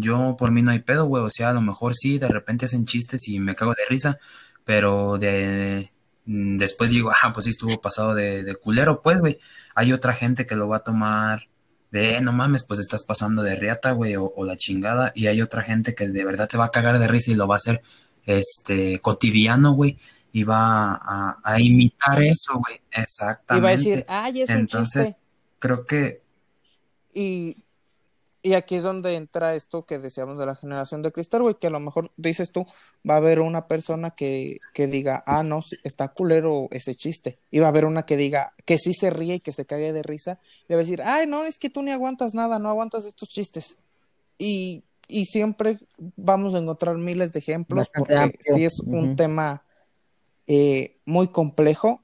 yo por mí no hay pedo, güey. O sea, a lo mejor sí, de repente hacen chistes y me cago de risa, pero de mm, después digo, ah, pues sí estuvo pasado de, de culero, pues, güey. Hay otra gente que lo va a tomar de, eh, no mames, pues estás pasando de riata, güey, o, la chingada, y hay otra gente que de verdad se va a cagar de risa y lo va a hacer, este, cotidiano, güey, y va a, a imitar eso, güey, exactamente. Y va a decir, ay, es Entonces, creo que... Y y aquí es donde entra esto que decíamos de la generación de cristal, güey, que a lo mejor dices tú, va a haber una persona que, que diga, ah, no, está culero ese chiste. Y va a haber una que diga, que sí se ríe y que se cague de risa. Y va a decir, ay, no, es que tú ni aguantas nada, no aguantas estos chistes. Y, y siempre vamos a encontrar miles de ejemplos, porque sí es un tema eh, muy complejo,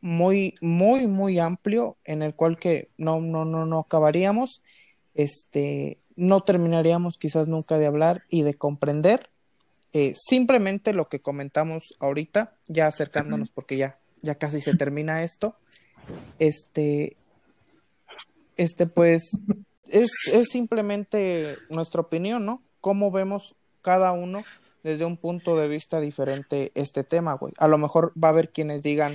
muy, muy, muy amplio, en el cual que no, no, no, no acabaríamos este, no terminaríamos quizás nunca de hablar y de comprender eh, simplemente lo que comentamos ahorita, ya acercándonos porque ya, ya casi se termina esto. Este, este, pues, es, es simplemente nuestra opinión, ¿no? Cómo vemos cada uno desde un punto de vista diferente este tema, güey. A lo mejor va a haber quienes digan,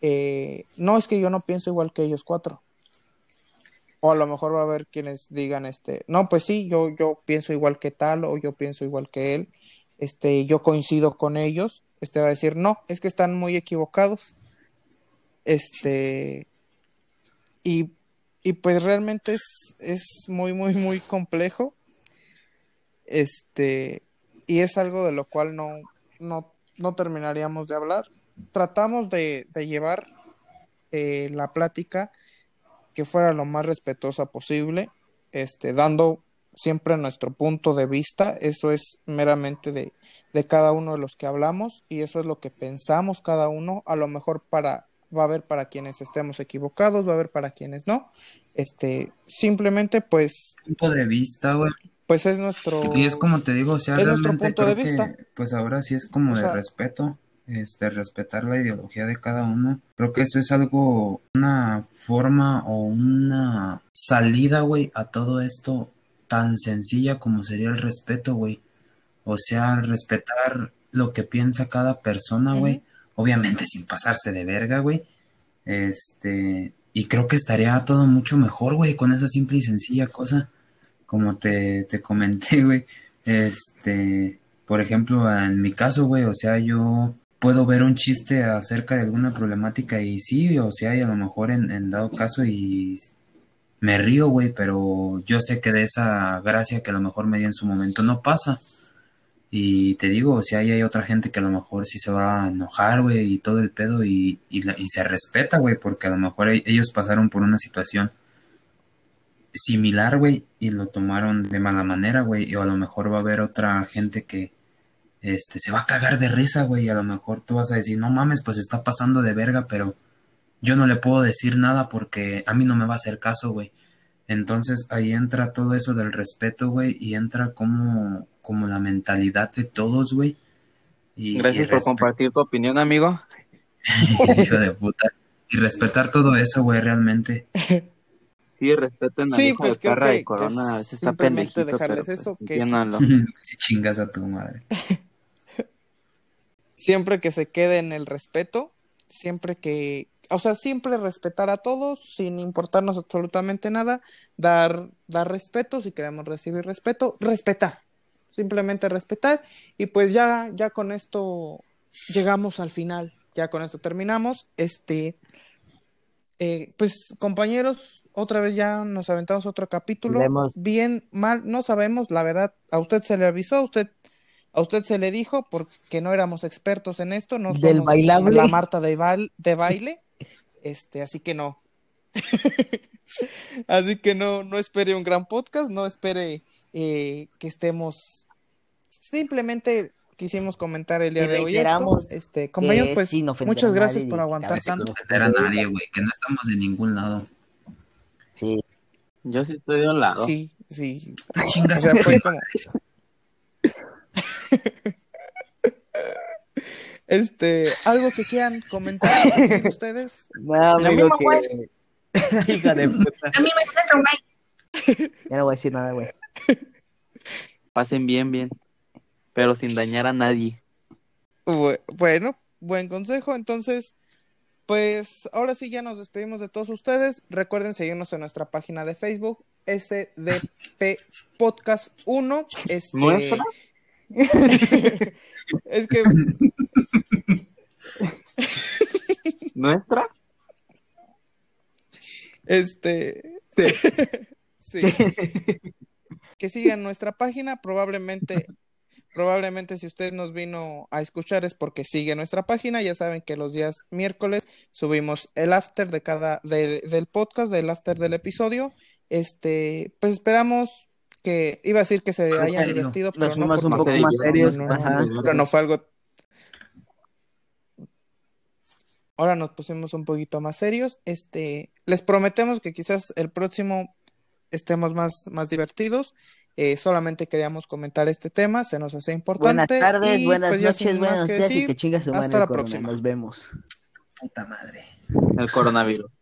eh, no, es que yo no pienso igual que ellos cuatro. O a lo mejor va a haber quienes digan, este, no, pues sí, yo, yo pienso igual que tal o yo pienso igual que él, este, yo coincido con ellos, este va a decir, no, es que están muy equivocados. Este, y, y pues realmente es, es muy, muy, muy complejo. Este, y es algo de lo cual no, no, no terminaríamos de hablar. Tratamos de, de llevar eh, la plática que fuera lo más respetuosa posible, este, dando siempre nuestro punto de vista, eso es meramente de, de cada uno de los que hablamos y eso es lo que pensamos cada uno, a lo mejor para va a haber para quienes estemos equivocados, va a haber para quienes no. Este, simplemente pues punto de vista, güey. Pues es nuestro Y es como te digo, o sea, realmente punto de vista. pues ahora sí es como de respeto este, respetar la ideología de cada uno. Creo que eso es algo, una forma o una salida, güey, a todo esto tan sencilla como sería el respeto, güey. O sea, respetar lo que piensa cada persona, güey. Obviamente sin pasarse de verga, güey. Este, y creo que estaría todo mucho mejor, güey, con esa simple y sencilla cosa. Como te, te comenté, güey. Este, por ejemplo, en mi caso, güey, o sea, yo puedo ver un chiste acerca de alguna problemática y sí, o sea, y a lo mejor en, dado caso y me río, güey, pero yo sé que de esa gracia que a lo mejor me di en su momento no pasa. Y te digo, o sea, ahí hay otra gente que a lo mejor sí se va a enojar, güey, y todo el pedo, y, y, la- y se respeta, güey, porque a lo mejor e- ellos pasaron por una situación similar, güey, y lo tomaron de mala manera, güey, o a lo mejor va a haber otra gente que, este, se va a cagar de risa, güey, y a lo mejor tú vas a decir, no mames, pues está pasando de verga, pero yo no le puedo decir nada porque a mí no me va a hacer caso, güey. Entonces ahí entra todo eso del respeto, güey, y entra como, como la mentalidad de todos, güey. Y, Gracias y por compartir tu opinión, amigo. Hijo de puta. Y respetar todo eso, güey, realmente. Sí, respeten al Sí, hijo pues de creo perra que, y Corona. que a está simplemente dejarles pero, eso, pues, que sí- si chingas a tu madre. siempre que se quede en el respeto, siempre que, o sea, siempre respetar a todos sin importarnos absolutamente nada, dar, dar respeto, si queremos recibir respeto, respetar, simplemente respetar. Y pues ya, ya con esto llegamos al final, ya con esto terminamos, este, eh, pues compañeros, otra vez ya nos aventamos otro capítulo, bien, mal, no sabemos, la verdad, a usted se le avisó, a usted a usted se le dijo porque no éramos expertos en esto, no Del somos bailable. la Marta de, bail- de baile, este, así que no. así que no, no espere un gran podcast, no espere eh, que estemos. Simplemente quisimos comentar el día Y de hoy esto. Este, compañero, pues muchas gracias por aguantar tanto. ofender a nadie, güey, que no estamos de ningún lado. Sí. Yo sí estoy de un lado. Sí, sí. Tú O chingas sea, a tu fue como. Este, algo que quieran comentar ustedes. No, amigo, que... Hija de puta. A mí me güey. Ya no voy a decir nada, güey. Pasen bien, bien. Pero sin dañar a nadie. Bu- Bueno, buen consejo. Entonces, pues ahora sí ya nos despedimos de todos ustedes. Recuerden seguirnos en nuestra página de Facebook, SDP Podcast 1. Este... ¿Nuestra? es que ¿Nuestra? Este. Sí. Que sigan nuestra página. Probablemente, probablemente si usted nos vino a escuchar es porque sigue nuestra página. Ya saben que los días miércoles subimos el after de cada del, del podcast, del after del episodio. Este, pues esperamos que iba a decir que se hayan serio. divertido, pero no, fuimos un poco más serios. no, no, Ajá. pero no fue algo. Ahora nos pusimos un poquito más serios. Este, les prometemos que quizás el próximo estemos más, más divertidos. Eh, solamente queríamos comentar este tema, se nos hace Buenas importante. tardes, y, buenas pues, ya noches, buenos que días y decir, que chinga su hasta la Corona. próxima. Nos vemos. Puta madre. El coronavirus.